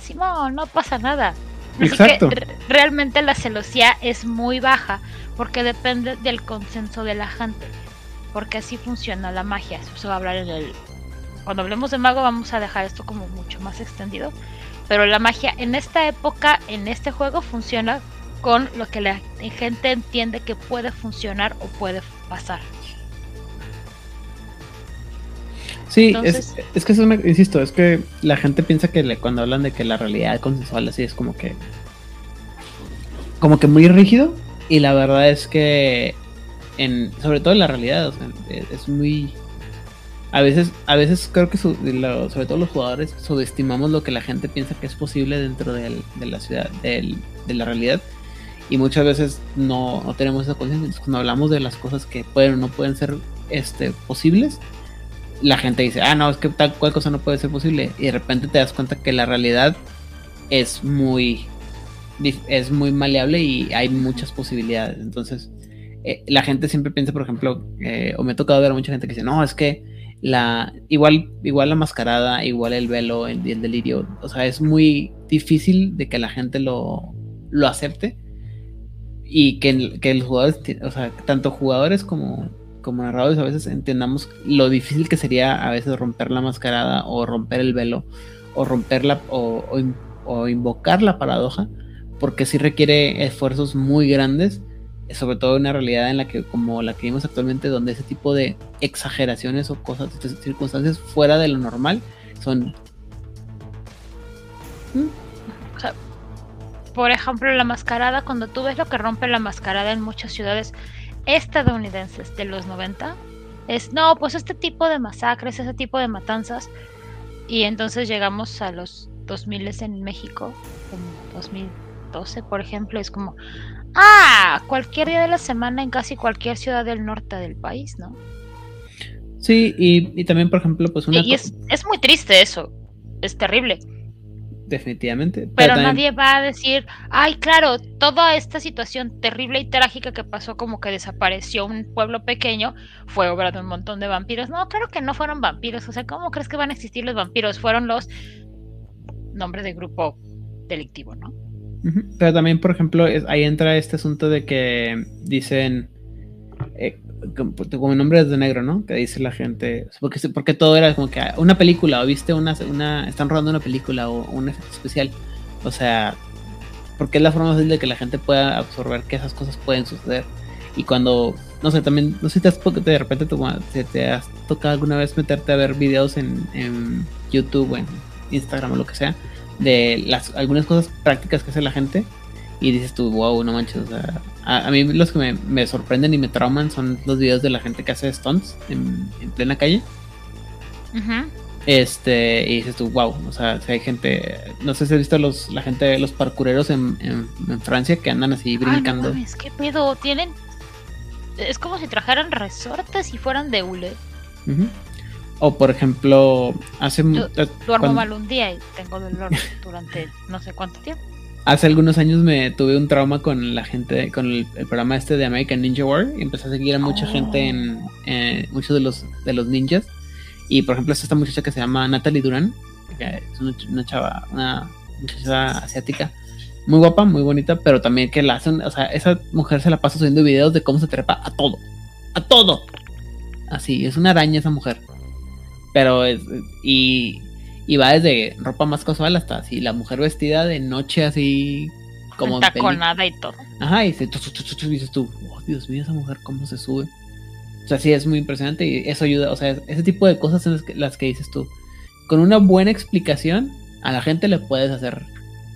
Simón, no pasa nada. Exacto. realmente la celosía es muy baja porque depende del consenso de la gente. Porque así funciona la magia. Eso se va a hablar en el. Cuando hablemos de mago, vamos a dejar esto como mucho más extendido. Pero la magia en esta época, en este juego, funciona con lo que la gente entiende que puede funcionar o puede pasar. Sí, es, es, que eso me, insisto, es que la gente piensa que cuando hablan de que la realidad consensual así es como que como que muy rígido y la verdad es que en sobre todo en la realidad es muy a veces, a veces creo que sobre todo los jugadores subestimamos lo que la gente piensa que es posible dentro de la ciudad, de la realidad. Y muchas veces no, tenemos esa conciencia. Cuando hablamos de las cosas que pueden o no pueden ser este, posibles, la gente dice, ah, no, es que tal cual cosa no puede ser posible. Y de repente te das cuenta que la realidad es muy, es muy maleable y hay muchas posibilidades. Entonces, eh, la gente siempre piensa, por ejemplo, eh, o me ha tocado ver a mucha gente que dice, no, es que la igual igual la mascarada, igual el velo, el, el delirio, o sea, es muy difícil de que la gente lo, lo acepte y que, que los jugadores, o sea, tanto jugadores como, como narradores a veces entendamos lo difícil que sería a veces romper la mascarada o romper el velo o romperla o, o invocar la paradoja porque sí requiere esfuerzos muy grandes sobre todo en una realidad en la que, como la que vimos actualmente, donde ese tipo de exageraciones o cosas, circunstancias fuera de lo normal son... por ejemplo, la mascarada, cuando tú ves lo que rompe la mascarada en muchas ciudades estadounidenses de los 90, es, no, pues este tipo de masacres, ese tipo de matanzas, y entonces llegamos a los 2000 en México, en 2012, por ejemplo, es como, Ah, cualquier día de la semana en casi cualquier ciudad del norte del país, ¿no? Sí, y, también, por ejemplo, pues una... Y es, es muy triste eso, es terrible. Definitivamente. Pero, nadie va a decir, ay, claro, toda esta situación terrible y trágica que pasó, como que desapareció un pueblo pequeño, fue obra de un montón de vampiros. No, claro que no fueron vampiros. O sea, ¿cómo crees que van a existir los vampiros? Fueron los nombres de grupo delictivo, ¿no? Pero también, por ejemplo, ahí entra este asunto de que dicen, eh, como nombres de negro, ¿no? Que dice la gente, porque, porque todo era como que una película, o viste una, una, están rodando una película o un efecto especial. O sea, porque es la forma fácil de que la gente pueda absorber que esas cosas pueden suceder. Y cuando, no sé, también, no sé si te has, de repente te, te has tocado alguna vez meterte a ver videos en, en YouTube o en Instagram o lo que sea, de las algunas cosas prácticas que hace la gente y dices tú, wow, no manches, o sea, a, mí los que me, sorprenden y me trauman son los videos de la gente que hace stunts en, plena calle. Este, y dices tú, wow, o sea, si hay gente, no sé si has visto los, la gente, los parkureros en, Francia que andan así brincando. Ay, no ¿qué pedo? Tienen, es como si trajeran resortes y fueran de hule. O por ejemplo, hace... Eh, duermo mal un día y tengo dolor durante no sé cuánto tiempo hace algunos años me tuve un trauma con la gente, con el, programa este de American Ninja War y empecé a seguir a mucha gente en eh, muchos de los, de los ninjas. Y por ejemplo, esta muchacha que se llama Natalie Duran, que es una, chava, una muchacha asiática, muy guapa, muy bonita, pero también que la hacen, o sea, esa mujer se la pasa subiendo videos de cómo se trepa a todo, a todo. Así, es una araña esa mujer. Pero es, y y va desde ropa más casual hasta así, la mujer vestida de noche así como taconada y todo. Ajá, y, dices tú, oh Dios mío, esa mujer cómo se sube. O sea, sí es muy impresionante y eso ayuda, o sea, ese tipo de cosas son las que, dices tú. Con una buena explicación, a la gente le puedes hacer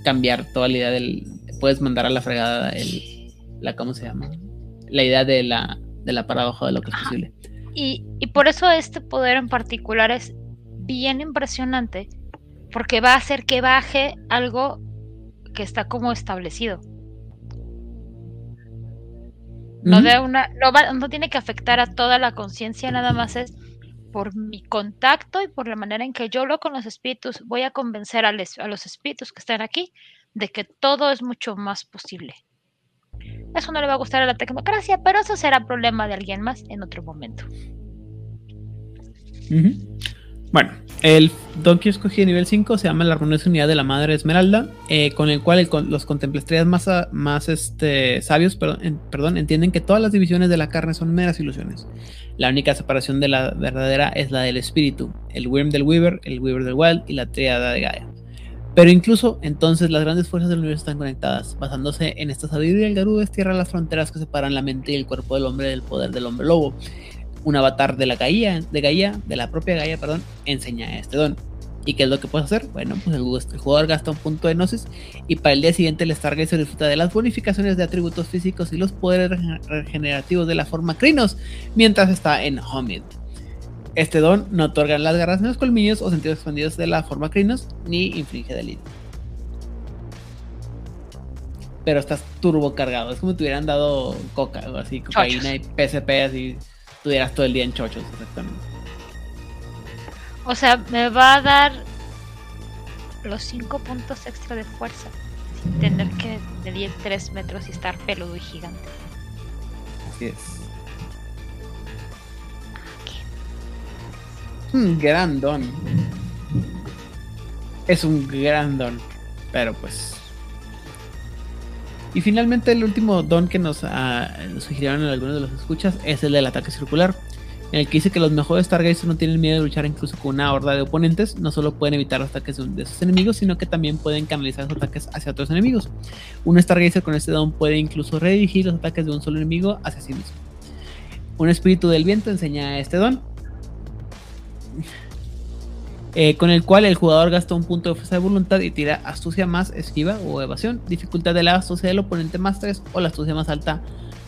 cambiar toda la idea del. Puedes mandar a la fregada el. La, ¿Cómo se llama? La idea de la, de la paradoja de lo que es posible. Y, y por eso este poder en particular es bien impresionante porque va a hacer que baje algo que está como establecido. No, de una, no, tiene que afectar a toda la conciencia, nada más es por mi contacto y por la manera en que yo hablo con los espíritus, voy a convencer a, a los espíritus que están aquí de que todo es mucho más posible. Eso no le va a gustar a la tecnocracia, pero eso será problema de alguien más en otro momento. Bueno, el don que escogí de nivel 5 se llama la armoniosa unidad de la madre esmeralda, eh, con el cual los contemplastrias más, más este, sabios perdón, entienden que todas las divisiones de la carne son meras ilusiones. La única separación de la verdadera es la del espíritu, el Wyrm del Weaver, el Weaver del Wild y la Triada de Gaia. Pero incluso entonces las grandes fuerzas del universo están conectadas. Basándose en esta sabiduría, el Garú destierra las fronteras que separan la mente y el cuerpo del hombre del poder del hombre lobo un avatar de la Gaia, de Gaia, de la propia Gaia, perdón, enseña este don. ¿Y qué es lo que puedes hacer? Bueno, pues el, jugador gasta un punto de gnosis y para el día siguiente el Stargazer disfruta de las bonificaciones de atributos físicos y los poderes regenerativos de la forma Crinos mientras está en Homid. Este don no otorga las garras ni los colmillos o sentidos expandidos de la forma Crinos ni inflige delito. Pero estás turbo cargado, es como si te hubieran dado coca o así, cocaína y PSP así estuvieras todo el día en chochos, exactamente. O sea, me va a dar los 5 puntos extra de fuerza sin tener que medir 3 metros y estar peludo y gigante. Así es. Un gran don. Es un gran don. Pero pues y finalmente el último don que nos, uh, sugirieron en algunos de los escuchas es el del ataque circular, en el que dice que los mejores Stargazers no tienen miedo de luchar incluso con una horda de oponentes, no solo pueden evitar los ataques de sus enemigos, sino que también pueden canalizar sus ataques hacia otros enemigos. Un Stargazer con este don puede incluso redirigir los ataques de un solo enemigo hacia sí mismo. Un espíritu del viento enseña este don, eh, con el cual el jugador gasta un punto de fuerza de voluntad y tira astucia más esquiva o evasión, dificultad de la astucia del oponente más 3 o la astucia más alta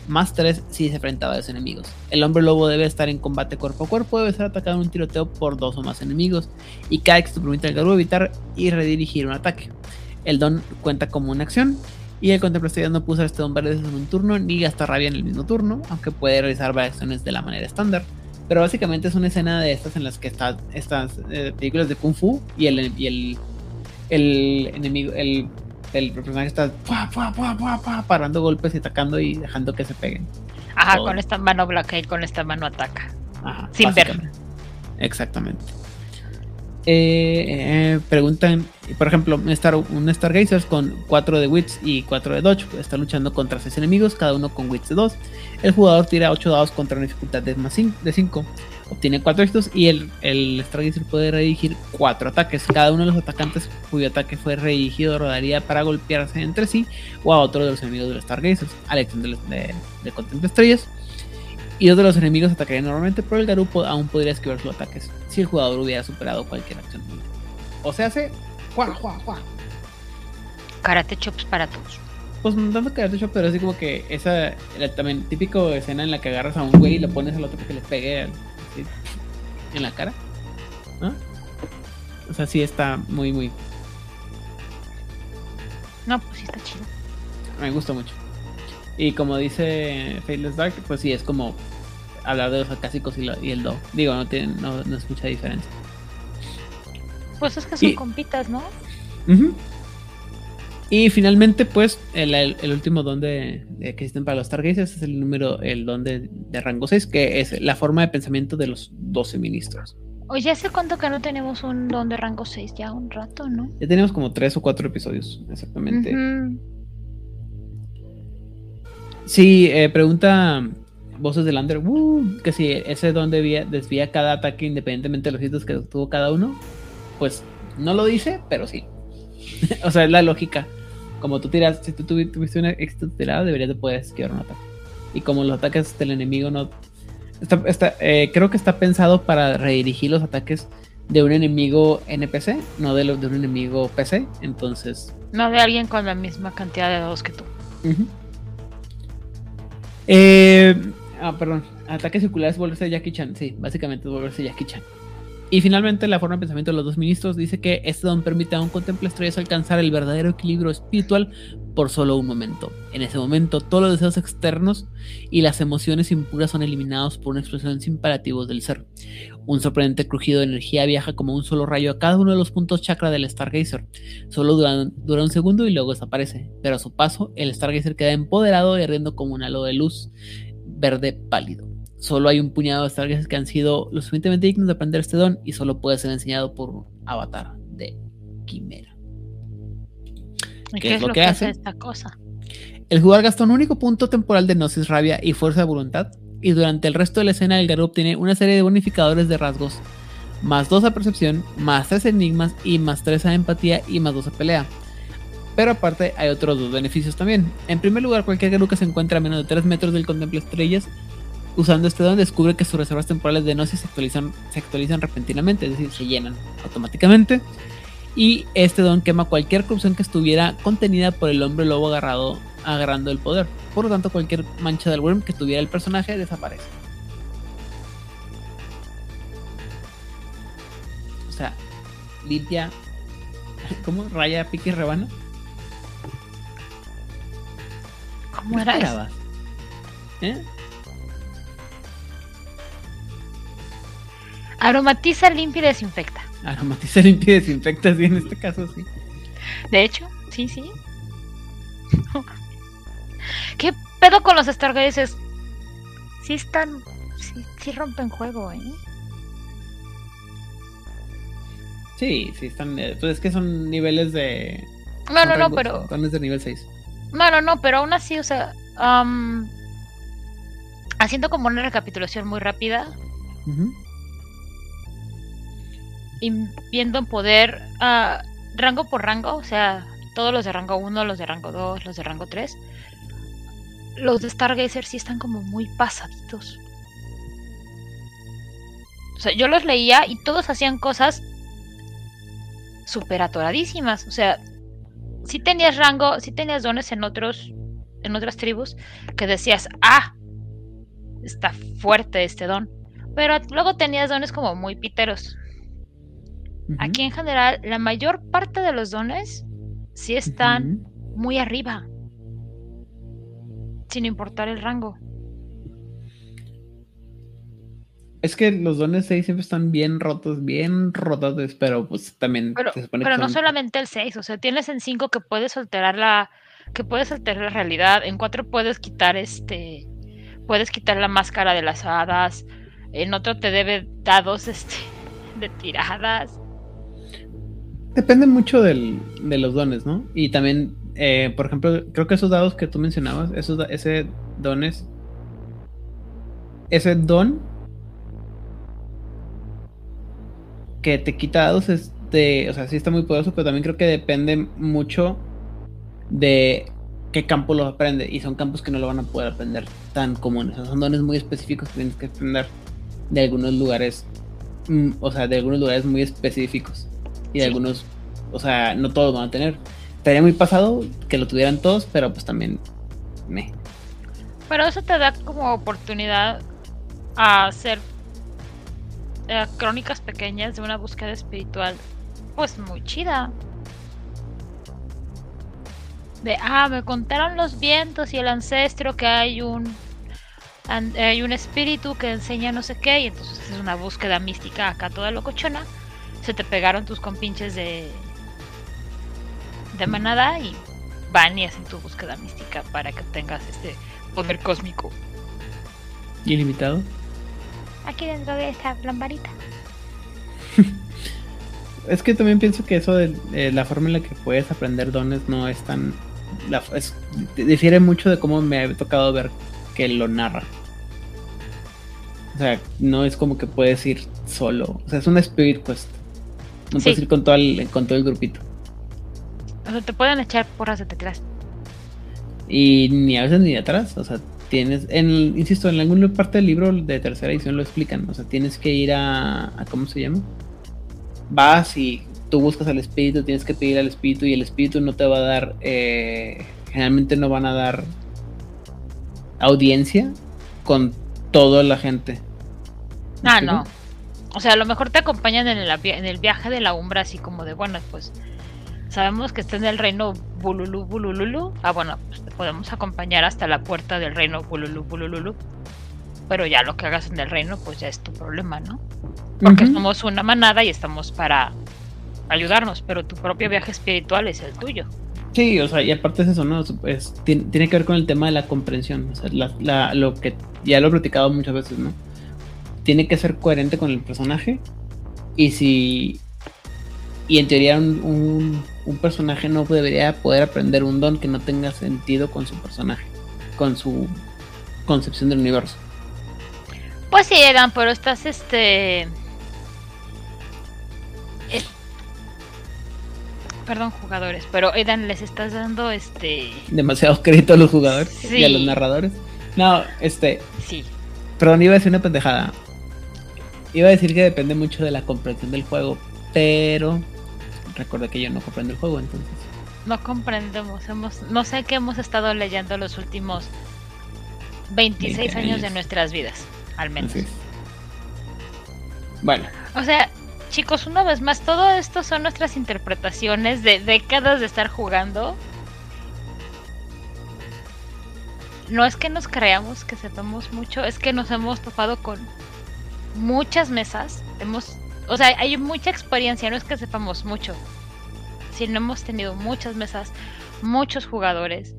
más 3 si se enfrentaba a los enemigos. El hombre lobo debe estar en combate cuerpo a cuerpo, debe ser atacado en un tiroteo por dos o más enemigos y cada que permite al garu evitar y redirigir un ataque. El don cuenta como una acción y el contemplativo no usar este don verde en un turno ni gasta rabia en el mismo turno, aunque puede realizar variaciones de la manera estándar. Pero básicamente es una escena de estas en las que están estas eh, películas de Kung Fu y el, y el, el enemigo, el, el personaje está parando golpes y atacando y dejando que se peguen. Ajá, con esta mano bloquea y con esta mano ataca. Ajá, sin ver. Exactamente. Eh, eh, preguntan, por ejemplo, un, Star, un Stargazer con 4 de Wits y 4 de Dodge está luchando contra 6 enemigos, cada uno con Wits de 2. El jugador tira 8 dados contra una dificultad de, más de 5. Obtiene 4 éxitos y el, el Stargazer puede redirigir 4 ataques. Cada uno de los atacantes cuyo ataque fue redirigido rodaría para golpearse entre sí o a otro de los enemigos del Stargazer. Alex de, de, de Contempla Estrellas y dos de los enemigos atacarían normalmente, pero el Garupo aún podría esquivar sus ataques si el jugador hubiera superado cualquier acción. O sea, hace. ¡Juá, juá, juá! Karate chops para todos. Pues no tanto karate chops, pero así como que esa. también típico escena en la que agarras a un güey y le pones al otro que le pegue en la cara. ¿No? O sea, sí está muy, muy. No, pues sí está chido. Me gusta mucho. Y como dice Faithless Dark, pues sí, es como hablar de los acásicos y, y el do. Digo, no, tiene, no, es mucha diferencia. Pues es que son compitas, ¿no? Y finalmente, pues, el, último don de, que existen para los Stargazers es el número, el don de, rango 6, que es la forma de pensamiento de los 12 ministros. Oye, ¿hace cuánto que no tenemos un don de rango 6? Ya un rato, ¿no? Ya tenemos como 3 o 4 episodios, exactamente. Sí, eh, pregunta Voces del Under, uh, que si ese don desvía cada ataque independientemente de los hitos que tuvo cada uno. Pues no lo dice, pero sí. o sea, es la lógica. Como tú tiras, si tú tuviste un éxito tirado, deberías de poder esquivar un ataque. Y como los ataques del enemigo no. Está, eh, creo que está pensado para redirigir los ataques de un enemigo NPC, no de, los de un enemigo PC. Entonces. No de alguien con la misma cantidad de dados que tú. Eh, ah, perdón. Ataques circulares volverse Jackie Chan. Sí, básicamente es volverse Jackie Chan. Y finalmente, la forma de pensamiento de los dos ministros dice que este don permite a un estrellas alcanzar el verdadero equilibrio espiritual por solo un momento. En ese momento, todos los deseos externos y las emociones impuras son eliminados por una expresión sin imperativos del ser. Un sorprendente crujido de energía viaja como un solo rayo a cada uno de los puntos chakra del Stargazer. Solo dura, dura un segundo y luego desaparece, pero a su paso, el Stargazer queda empoderado y ardiendo como un halo de luz verde pálido. Solo hay un puñado de Stargazers que han sido lo suficientemente dignos de aprender este don y solo puede ser enseñado por un avatar de Quimera. ¿Qué, es lo que, hace esta cosa? El jugador gasta un único punto temporal de Gnosis, Rabia y Fuerza de Voluntad, y durante el resto de la escena el Garú obtiene una serie de bonificadores de rasgos, más 2 a Percepción, más 3 Enigmas y más 3 a Empatía y más 2 a Pelea. Pero aparte hay otros dos beneficios también. En primer lugar, cualquier Garú que se encuentre a menos de 3 metros del Contemple Estrellas Usando este don descubre que sus reservas temporales de Gnosis se actualizan, se actualizan repentinamente, es decir, se llenan automáticamente. Y este don quema cualquier corrupción que estuviera contenida por el hombre lobo agarrado, agarrando el poder. Por lo tanto, cualquier mancha del worm que tuviera el personaje desaparece. O sea, limpia. ¿Cómo? Raya, pique y rebana. ¿Cómo era eso? ¿Eh? Aromatiza, limpia y desinfecta. Aromatiza, limpia y desinfecta, sí, en este caso sí. De hecho, sí, sí. ¿Qué pedo con los Stargazers? Sí están. Sí, sí rompen juego, ¿eh? Sí, sí están. Eh, pues es que son niveles de. No, no, no, pero. Son de nivel 6. No, no, no, pero aún así, o sea. haciendo como una recapitulación muy rápida y viendo poder uh, rango por rango, o sea, todos los de rango 1, los de rango 2, los de rango 3. Los de Stargazer sí están como muy pasaditos. O sea, yo los leía y todos hacían cosas super atoradísimas. O sea, si tenías rango, si tenías dones en otros, en otras tribus, que decías, ah, está fuerte este don. Pero luego tenías dones como muy piteros. Aquí en general, la mayor parte de los dones sí están muy arriba. Sin importar el rango. Es que los dones 6 siempre están bien rotos, bien rotos, pero pues también pero, se supone pero no solamente el 6, o sea, tienes en 5 que puedes alterar la que puedes alterar la realidad, en 4 puedes quitar este puedes quitar la máscara de las hadas, en otro te debe dados este de tiradas. Depende mucho del, de los dones, ¿no? Y también, eh, por ejemplo, creo que esos dados que tú mencionabas, esos, ese dones, ese don que te quita dados es de, o sea, sí está muy poderoso, pero también creo que depende mucho de qué campo lo aprende. Y son campos que no lo van a poder aprender tan comunes. son dones muy específicos que tienes que aprender de algunos lugares, mm, o sea, de algunos lugares muy específicos. Y de algunos, o sea, no todos van a tener. Estaría muy pasado que lo tuvieran todos, pero pues también me. Pero eso te da como oportunidad a hacer eh, crónicas pequeñas de una búsqueda espiritual, pues muy chida. De, ah, me contaron los vientos y el ancestro que hay un hay un espíritu que enseña no sé qué y entonces es una búsqueda mística acá toda locochona. Se te pegaron tus compinches de de manada y van y hacen tu búsqueda mística para que tengas este poder cósmico. ¿Ilimitado? aquí dentro de esta lamparita. es que también pienso que eso de la forma en la que puedes aprender dones no es tan. La, difiere mucho de cómo me ha tocado ver que lo narra. O sea, no es como que puedes ir solo. O sea, es una Spirit Quest. No puedes ir con todo, el, con todo el grupito. O sea, te pueden echar porras de detrás. Y ni a veces ni de atrás. O sea, tienes, en, insisto, en alguna parte del libro de tercera edición lo explican, o sea, tienes que ir a, ¿cómo se llama? Vas y tú buscas al espíritu, tienes que pedir al espíritu y el espíritu no te va a dar, eh, generalmente no van a dar audiencia con toda la gente. Ah, no. O sea, a lo mejor te acompañan en el, en el viaje de la umbra, así como de, bueno, pues sabemos que está en el reino Bululu Bulululu. Ah, bueno, pues te podemos acompañar hasta la puerta del reino Bululu Bulululu. Pero ya lo que hagas en el reino, pues ya es tu problema, ¿no? Porque somos una manada y estamos para ayudarnos, pero tu propio viaje espiritual es el tuyo. Sí, o sea, y aparte es eso, ¿no? tiene, que ver con el tema de la comprensión. O sea, lo que ya lo he platicado muchas veces, ¿no? Tiene que ser coherente con el personaje. Y si y en teoría un, personaje no debería poder aprender un don que no tenga sentido con su personaje, con su concepción del universo. Pues sí, Edan, pero estás este... Perdón, jugadores, pero Edan, les estás dando este... Demasiado crédito a los jugadores y a los narradores. No, este... Sí. Perdón, iba a decir una pendejada. Iba a decir que depende mucho de la comprensión del juego, pero recuerda que yo no comprendo el juego, entonces. No comprendemos, hemos, no sé qué hemos estado leyendo los últimos 26 años. de nuestras vidas, al menos. Bueno. O sea, chicos, una vez más, todo esto son nuestras interpretaciones de décadas de estar jugando. No es que nos creamos que sepamos mucho, es que nos hemos topado con muchas mesas, hemos o sea, hay mucha experiencia, no es que sepamos mucho, sino hemos tenido muchas mesas, muchos jugadores.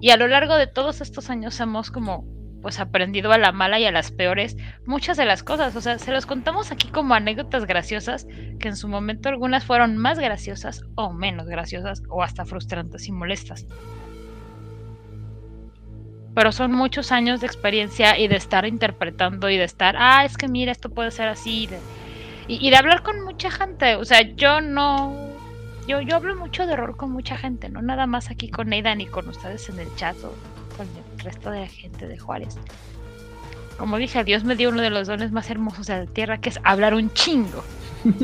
Y a lo largo de todos estos años hemos como pues aprendido a la mala y a las peores muchas de las cosas. O sea, se los contamos aquí como anécdotas graciosas, que en su momento algunas fueron más graciosas o menos graciosas o hasta frustrantes y molestas. Pero son muchos años de experiencia y de estar interpretando y de estar, ah, es que mira, esto puede ser así, de, y, de hablar con mucha gente. O sea, yo no. Yo, yo hablo mucho de horror con mucha gente, no nada más aquí con Neida ni con ustedes en el chat o con el resto de la gente de Juárez. Como dije, Dios me dio uno de los dones más hermosos de la tierra, que es hablar un chingo.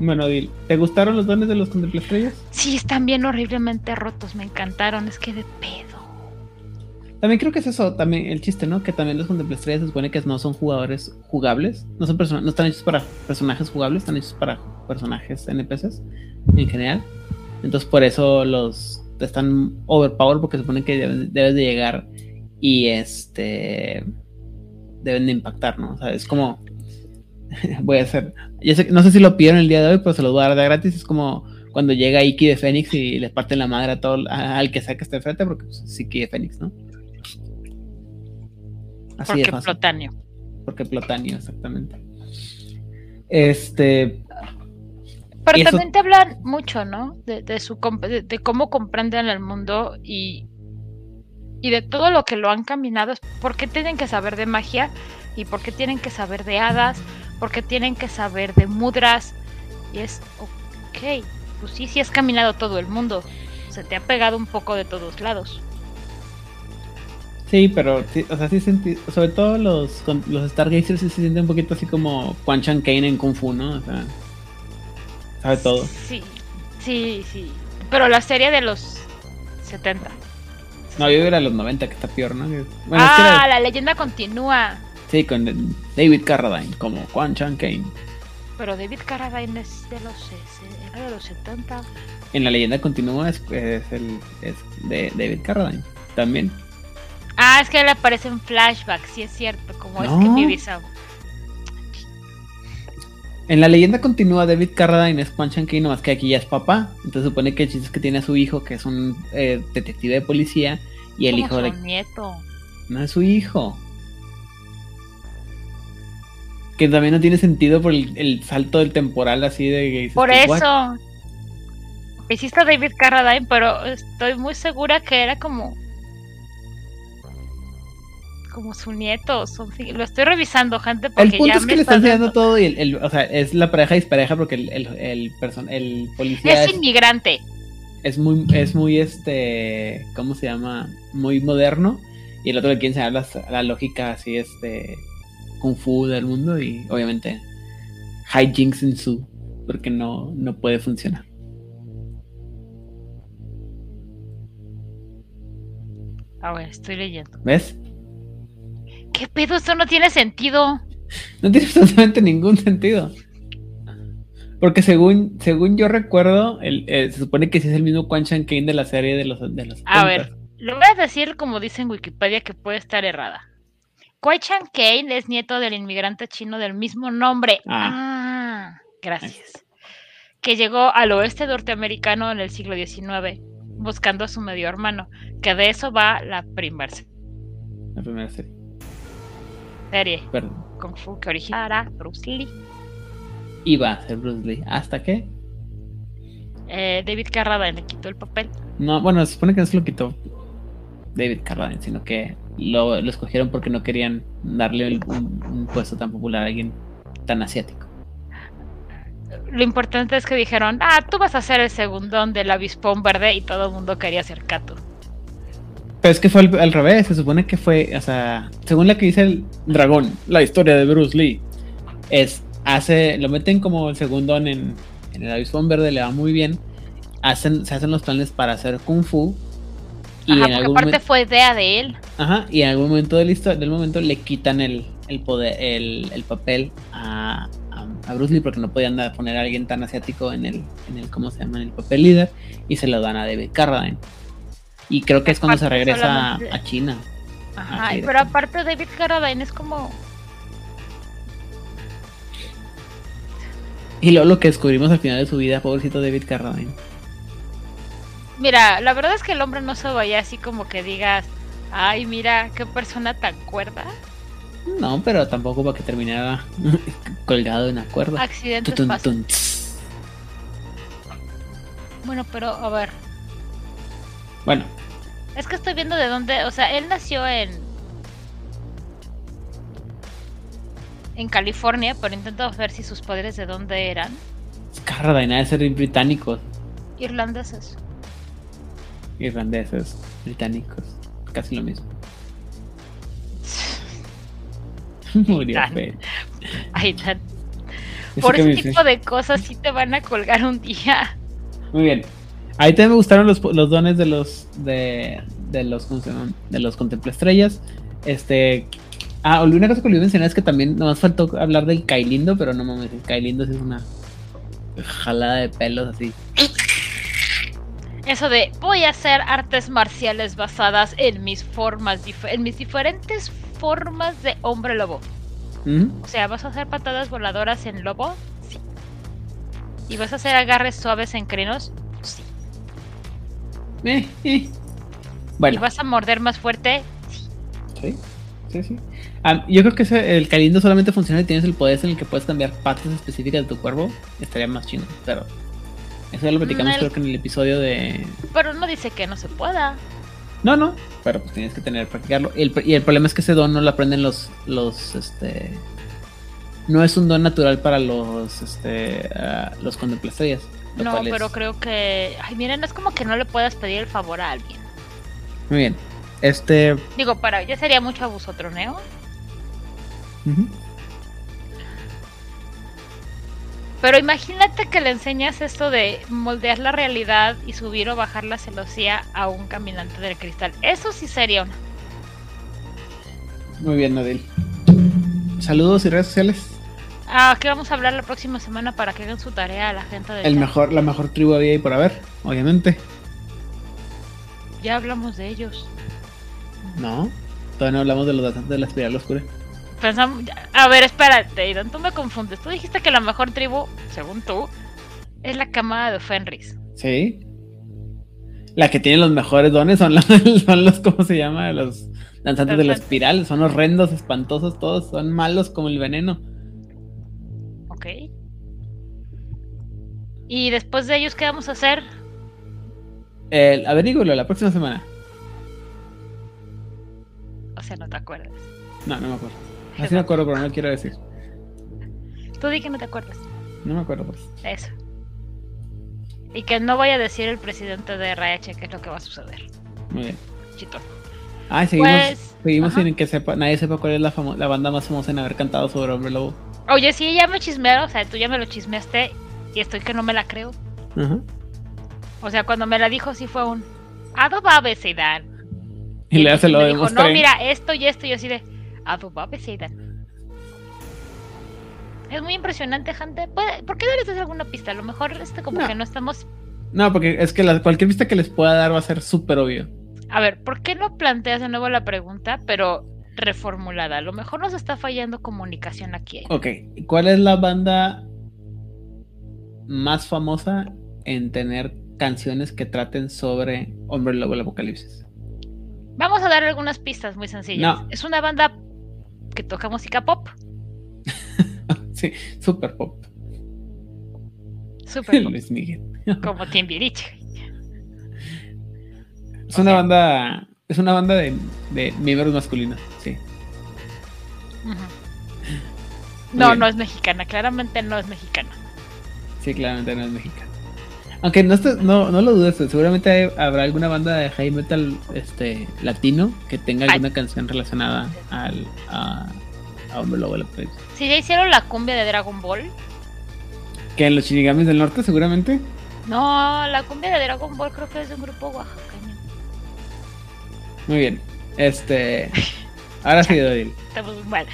bueno, Dil, ¿te gustaron los dones de los estrellas? Sí, están bien horriblemente rotos, me encantaron, es que de pedo. También creo que es eso, también el chiste, ¿no? Que también los contemplastrellas se supone que no son jugadores jugables, no son no están hechos para personajes jugables, están hechos para personajes NPCs en general. Entonces por eso los están overpowered porque se supone que debes, de llegar y este deben de impactar, ¿no? O sea, es como, voy a hacer, no sé si lo pidieron el día de hoy, pero se lo voy a dar de gratis, es como cuando llega Iki de Fénix y le parten la madre a todo, al que saque este frente, porque pues, es Iki de Fénix, ¿no? Así porque Plotanio. Porque Plotanio, exactamente. Este, pero también te hablan mucho, ¿no? De, su, de, cómo comprenden el mundo y, y de todo lo que lo han caminado. ¿Por qué tienen que saber de magia? ¿Y por qué tienen que saber de hadas? ¿Por qué tienen que saber de mudras? Y es, ok, pues sí, sí has caminado todo el mundo. Se te ha pegado un poco de todos lados. Sí, pero sí, o sea, sí sentí, sobre todo los, los Stargazers sí se sienten un poquito así como Quan Chan Kane en Kung Fu, ¿no? O sea, sabe todo. Sí, sí, sí. Pero la serie de los 70. No, yo era los 90, que está peor, ¿no? ah, la leyenda continúa. Sí, con David Carradine, como Quan Chan Kane. Pero David Carradine es de los, era de los 70. En la leyenda continúa es, el, es de David Carradine, también. Ah, es que le aparece en flashback, sí es cierto, como es que mi bisabuelo. En la leyenda continúa David Carradine es Quan Chan más que aquí ya es papá. Entonces supone que el chiste es que tiene a su hijo, que es un eh, detective de policía, y el hijo de. nieto. No es su hijo. Que también no tiene sentido por el, salto del temporal así de Por eso. Hiciste David Carradine, pero estoy muy segura que era como como su nieto. Lo estoy revisando, gente. Porque el punto es que le están enseñando todo y el, o sea, es la pareja dispareja porque el, el, el, el policía es, inmigrante. Es muy, es muy este, ¿cómo se llama? Muy moderno. Y el otro le quiere enseñar la, la lógica así, este, kung fu del mundo y obviamente hijinks en su, porque no, no puede funcionar. A ver, estoy leyendo. ¿Ves? ¿Qué pedo? Esto no tiene sentido. No tiene absolutamente ningún sentido. Porque según, según yo recuerdo, el, eh, se supone que sí es el mismo Quan Chan Kane de la serie de los, de los A ver, le voy a decir como dice en Wikipedia que puede estar errada. Quan Chan Kane es nieto del inmigrante chino del mismo nombre. Ah, ah gracias. Que llegó al oeste norteamericano en el siglo XIX, buscando a su medio hermano. Que de eso va la primera serie. La primera serie serie Kung Fu que originara Bruce Lee. Iba a ser Bruce Lee. ¿Hasta qué? Eh, David Carradine le quitó el papel. No, bueno, se supone que no se lo quitó David Carradine, sino que lo, escogieron porque no querían darle un, puesto tan popular a alguien tan asiático. Lo importante es que dijeron, ah, tú vas a ser el segundón del avispón verde y todo el mundo quería ser Kato. Pero es que fue al, revés, se supone que fue, o sea, según la que dice el dragón, la historia de Bruce Lee, es, hace, lo meten como el segundo en, en el avispón verde, le va muy bien, hacen, se hacen los planes para hacer Kung Fu. Y en algún aparte fue idea de él. Ajá, y en algún momento del, del momento le quitan el, el poder, el, el papel a, a, Bruce Lee porque no podían poner a alguien tan asiático en el, en el, ¿cómo se llama? En el papel líder y se lo dan a David Carradine. Y creo que es cuando se regresa a China. Ajá, pero aparte David Carradine es como... Y luego lo que descubrimos al final de su vida, pobrecito David Carradine. Mira, la verdad es que el hombre no se vaya así como que digas, ay, mira, qué persona tan cuerda. No, pero tampoco para que terminara colgado en una cuerda. Accidentes Bueno, pero a ver, bueno. Es que estoy viendo de dónde, o sea, él nació en en California, pero intento ver si sus padres de dónde eran. Carradine de ser británicos. Irlandeses. Irlandeses, británicos, casi lo mismo. Murió Ay, Por ese tipo de cosas sí te van a colgar un día. Muy bien. Ahí también me gustaron los, los dones de los de, de los de los estrellas. Este ah, una cosa que olvidé mencionar es que también nos faltó hablar del Kailindo, pero no mames, el Kailindo es una jalada de pelos así. Eso de voy a hacer artes marciales basadas en mis formas en mis diferentes formas de hombre lobo. O sea, ¿vas a hacer patadas voladoras en lobo? Sí. ¿Y vas a hacer agarres suaves en crinos? Eh. ¿Y vas a morder más fuerte? sí, sí, sí. Ah, yo creo que ese- el calindo solamente funciona si tienes el poder en el que puedes cambiar partes específicas de tu cuerpo. Estaría más chido, pero eso ya lo platicamos el- creo que en el episodio de... Pero no dice que no se pueda. No, no, pero pues tienes que tener practicarlo. Y el, y el problema es que ese don no lo aprenden los, los, este... No es un don natural para los, este, ah, los contemplaciones. No, es- pero creo que. Ay, miren, es como que no le puedas pedir el favor a alguien. Muy bien. Este... Digo, para ya sería mucho abuso troneo. Pero imagínate que le enseñas esto de moldear la realidad y subir o bajar la celosía a un caminante del cristal. Eso sí sería una. Muy bien, Nadil. Saludos y redes sociales. Ah, que vamos a hablar la próxima semana para que hagan su tarea a la gente del El chat. mejor, la mejor tribu había y por haber, obviamente. Ya hablamos de ellos. No, todavía no hablamos de los de la espiral oscura. Pensamos, a ver, espérate, Idan, tú me confundes. Tú dijiste que la mejor tribu, según tú, es la camada de Fenris. Sí. La que tiene los mejores dones son los, son los ¿cómo se llama? Los danzantes de la espiral. Son horrendos, espantosos todos. Son malos como el veneno. Y después de ellos, ¿qué vamos a hacer? El, averígualo la próxima semana. O sea, no te acuerdas. No, no me acuerdo. Así me acuerdo, pero no lo quiero decir. Tú di que no te acuerdas. No me acuerdo, pues. Eso. Y que no vaya a decir el presidente de RH qué es lo que va a suceder. Muy bien. Chito. Ay, seguimos, Pues, seguimos ajá. sin que sepa, nadie sepa cuál es la, la banda más famosa en haber cantado sobre Hombre Lobo. Oye, sí, ya me chismearon, o sea, tú ya me lo chismeaste y estoy que no me la creo. O sea, cuando me la dijo sí fue un Adobabe Seidan. Y le hace lo de dijo, no, mira, esto y esto, y así de Adobabe Seidan. Es muy impresionante, gente. Puede- ¿Por qué no les das alguna pista? A lo mejor este como No. que no estamos. No, porque es que la- cualquier vista que les pueda dar va a ser súper obvio. A ver, ¿por qué no planteas de nuevo la pregunta, pero reformulada? A lo mejor nos está fallando comunicación aquí. ¿eh? Ok, ¿cuál es la banda más famosa en tener canciones que traten sobre Hombre Lobo el Apocalipsis? Vamos a dar algunas pistas muy sencillas. No. Es una banda que toca música pop. sí, super pop. Super pop, Luis Miguel. como Timbiriche. Es una banda, es una banda de, de miembros masculinos, sí. No, bien. no es mexicana, claramente no es mexicana. Sí, claramente no es mexicano. Aunque no, no, no lo dudes, seguramente hay- habrá alguna banda de heavy metal este, latino que tenga Ay. alguna canción relacionada al, a, a Hombre Lobo Apocalipsis. Si ya hicieron la cumbia de Dragon Ball, Que en los Shinigamis del Norte seguramente. no, la cumbia de Dragon Ball creo que es de un grupo oaxaqueño. Muy bien. Este. Ahora sí, Dodil. Estamos muy mal.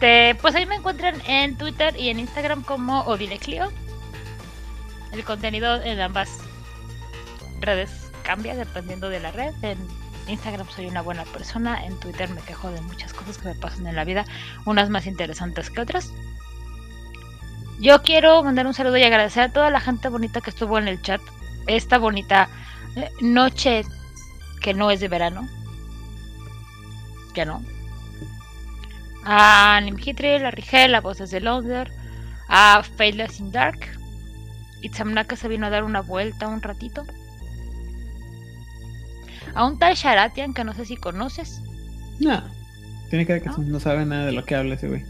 Este, pues ahí me encuentran en Twitter y en Instagram como Odile Clio. El contenido en ambas redes cambia dependiendo de la red. En Instagram soy una buena persona, en Twitter me quejo de muchas cosas que me pasan en la vida, unas más interesantes que otras. Yo quiero mandar un saludo y agradecer a toda la gente bonita que estuvo en el chat esta bonita eh, noche que no es de verano. Ya no. A Nimhitri, la Rigel, a Voces de Londres, a Faithless in Dark. Itzamna que se vino a dar una vuelta un ratito. A un tal Sharatian que no sé si conoces. No. Tiene que ver que ¿No? no sabe nada de lo que habla ese güey.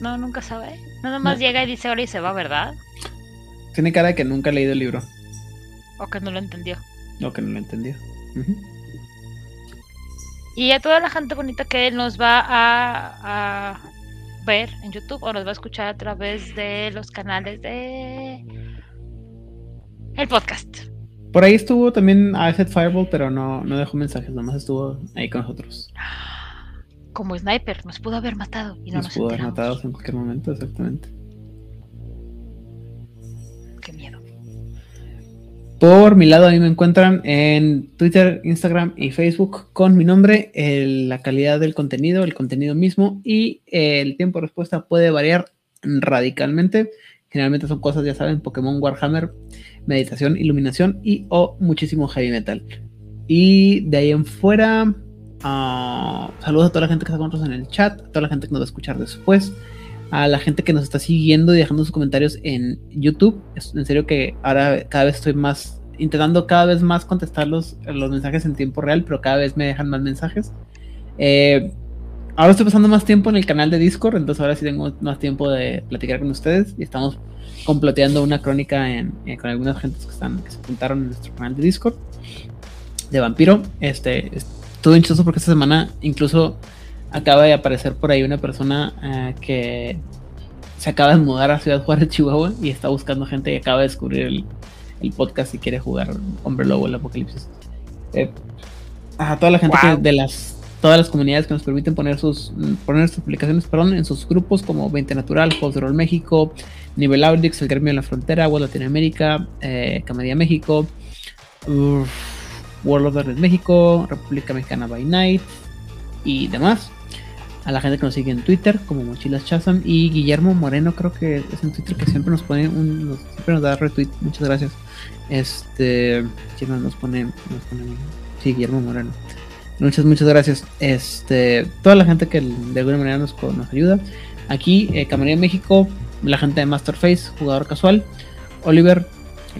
No, nunca sabe. Nada más No. llega y dice ahora y se va, ¿verdad? Tiene cara de que nunca ha leído el libro. O que no lo entendió. O que no lo entendió. Ujú. Y a toda la gente bonita que nos va a, a ver en YouTube o nos va a escuchar a través de los canales de el podcast. Por ahí estuvo también Acid Fireball, pero no, no dejó mensajes, nomás estuvo ahí con nosotros. Como sniper, nos pudo haber matado y no nos, nos pudo haber matado en cualquier momento, exactamente. Qué miedo. Por mi lado, a mí me encuentran en Twitter, Instagram y Facebook con mi nombre, la calidad del contenido, el contenido mismo y el tiempo de respuesta puede variar radicalmente. Generalmente son cosas, ya saben, Pokémon Warhammer, meditación, iluminación y o muchísimo heavy metal. Y de ahí en fuera, ah, saludos a toda la gente que está con nosotros en el chat, a toda la gente que nos va a escuchar después a la gente que nos está siguiendo y dejando sus comentarios en YouTube. Es en serio que ahora cada vez estoy más intentando cada vez más contestar los, los mensajes en tiempo real, pero cada vez me dejan más mensajes. Eh, ahora estoy pasando más tiempo en el canal de Discord, entonces ahora sí tengo más tiempo de platicar con ustedes y estamos comploteando una crónica en, eh, con algunas gentes que, están, que se apuntaron en nuestro canal de Discord de vampiro. Este, estuvo hinchoso porque esta semana incluso acaba de aparecer por ahí una persona eh, que se acaba de mudar a Ciudad Juárez, Chihuahua, y está buscando gente y acaba de descubrir el, podcast y quiere jugar Hombre Lobo el Apocalipsis. Eh, a toda la gente de las todas las comunidades que nos permiten poner sus poner sus publicaciones perdón, en sus grupos como 20 Natural, Juegos de Rol México, Nivel Audix, El Gremio en la Frontera, World Latinoamérica, eh, Camedia México, World of Darkness México, República Mexicana by Night y demás a la gente que nos sigue en Twitter como Mochilas Chazam y Guillermo Moreno creo que es en Twitter que siempre nos pone un, siempre nos da retweet. Muchas gracias. Este siempre nos pone sí Guillermo Moreno. Muchas muchas gracias. Este toda la gente que de alguna manera nos, nos ayuda. Aquí eh, Camarilla México la gente de Masterface jugador casual. Oliver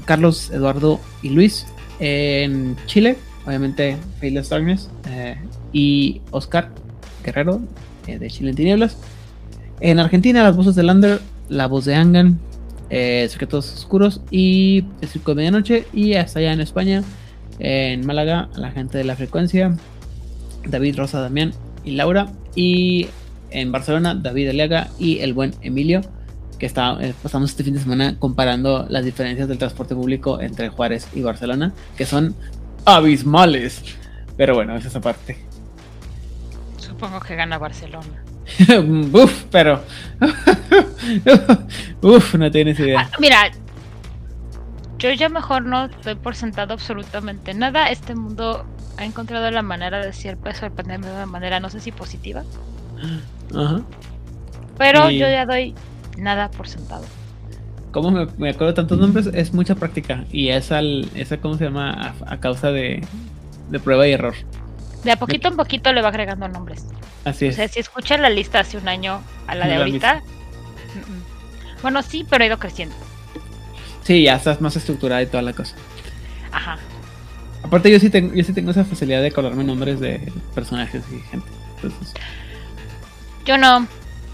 Carlos Eduardo y Luis en Chile obviamente Faithless Darkness eh, y Oscar Guerrero eh, de Chile en Tinieblas. En Argentina, las voces de Lander, la voz de Angan, eh, Secretos Oscuros y El Circo de Medianoche. Y hasta allá en España, en Málaga, la gente de la frecuencia, David Rosa Damián y Laura. Y en Barcelona, David Aliaga y el buen Emilio, que está, eh, pasamos este fin de semana comparando las diferencias del transporte público entre Juárez y Barcelona, que son abismales. Pero bueno, es esa parte. Supongo que gana Barcelona. Uf, pero. Uf, no tienes idea. Ah, mira, yo ya mejor no doy por sentado absolutamente nada. Este mundo ha encontrado la manera de del pandemia de una manera, no sé si positiva. Ajá. Pero yo ya doy nada por sentado. ¿Cómo me, acuerdo de tantos nombres? Es mucha práctica. Y es al, esa, ¿cómo se llama? A, causa de, de prueba y error. De a poquito en poquito le va agregando nombres. Así es. O sea, si escuchan la lista hace un año a la de ahorita. bueno, sí, pero ha ido creciendo. Sí, ya estás más estructurada y toda la cosa. Ajá. Aparte, yo sí tengo, yo sí tengo esa facilidad de acordarme nombres de personajes y gente. Yo no.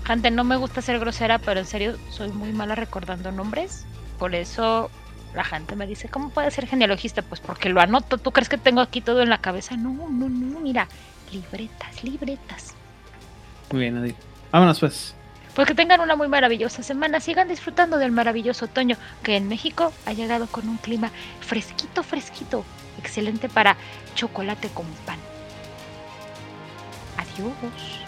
Gente, no me gusta ser grosera, pero en serio soy muy mala recordando nombres. Por eso la gente me dice, ¿cómo puede ser genealogista? Pues porque lo anoto. ¿Tú crees que tengo aquí todo en la cabeza? No, no, no, mira. Libretas, libretas. Muy bien, Adi. Vámonos pues. Pues que tengan una muy maravillosa semana. Sigan disfrutando del maravilloso otoño que en México ha llegado con un clima fresquito, fresquito. Excelente para chocolate con pan. Adiós.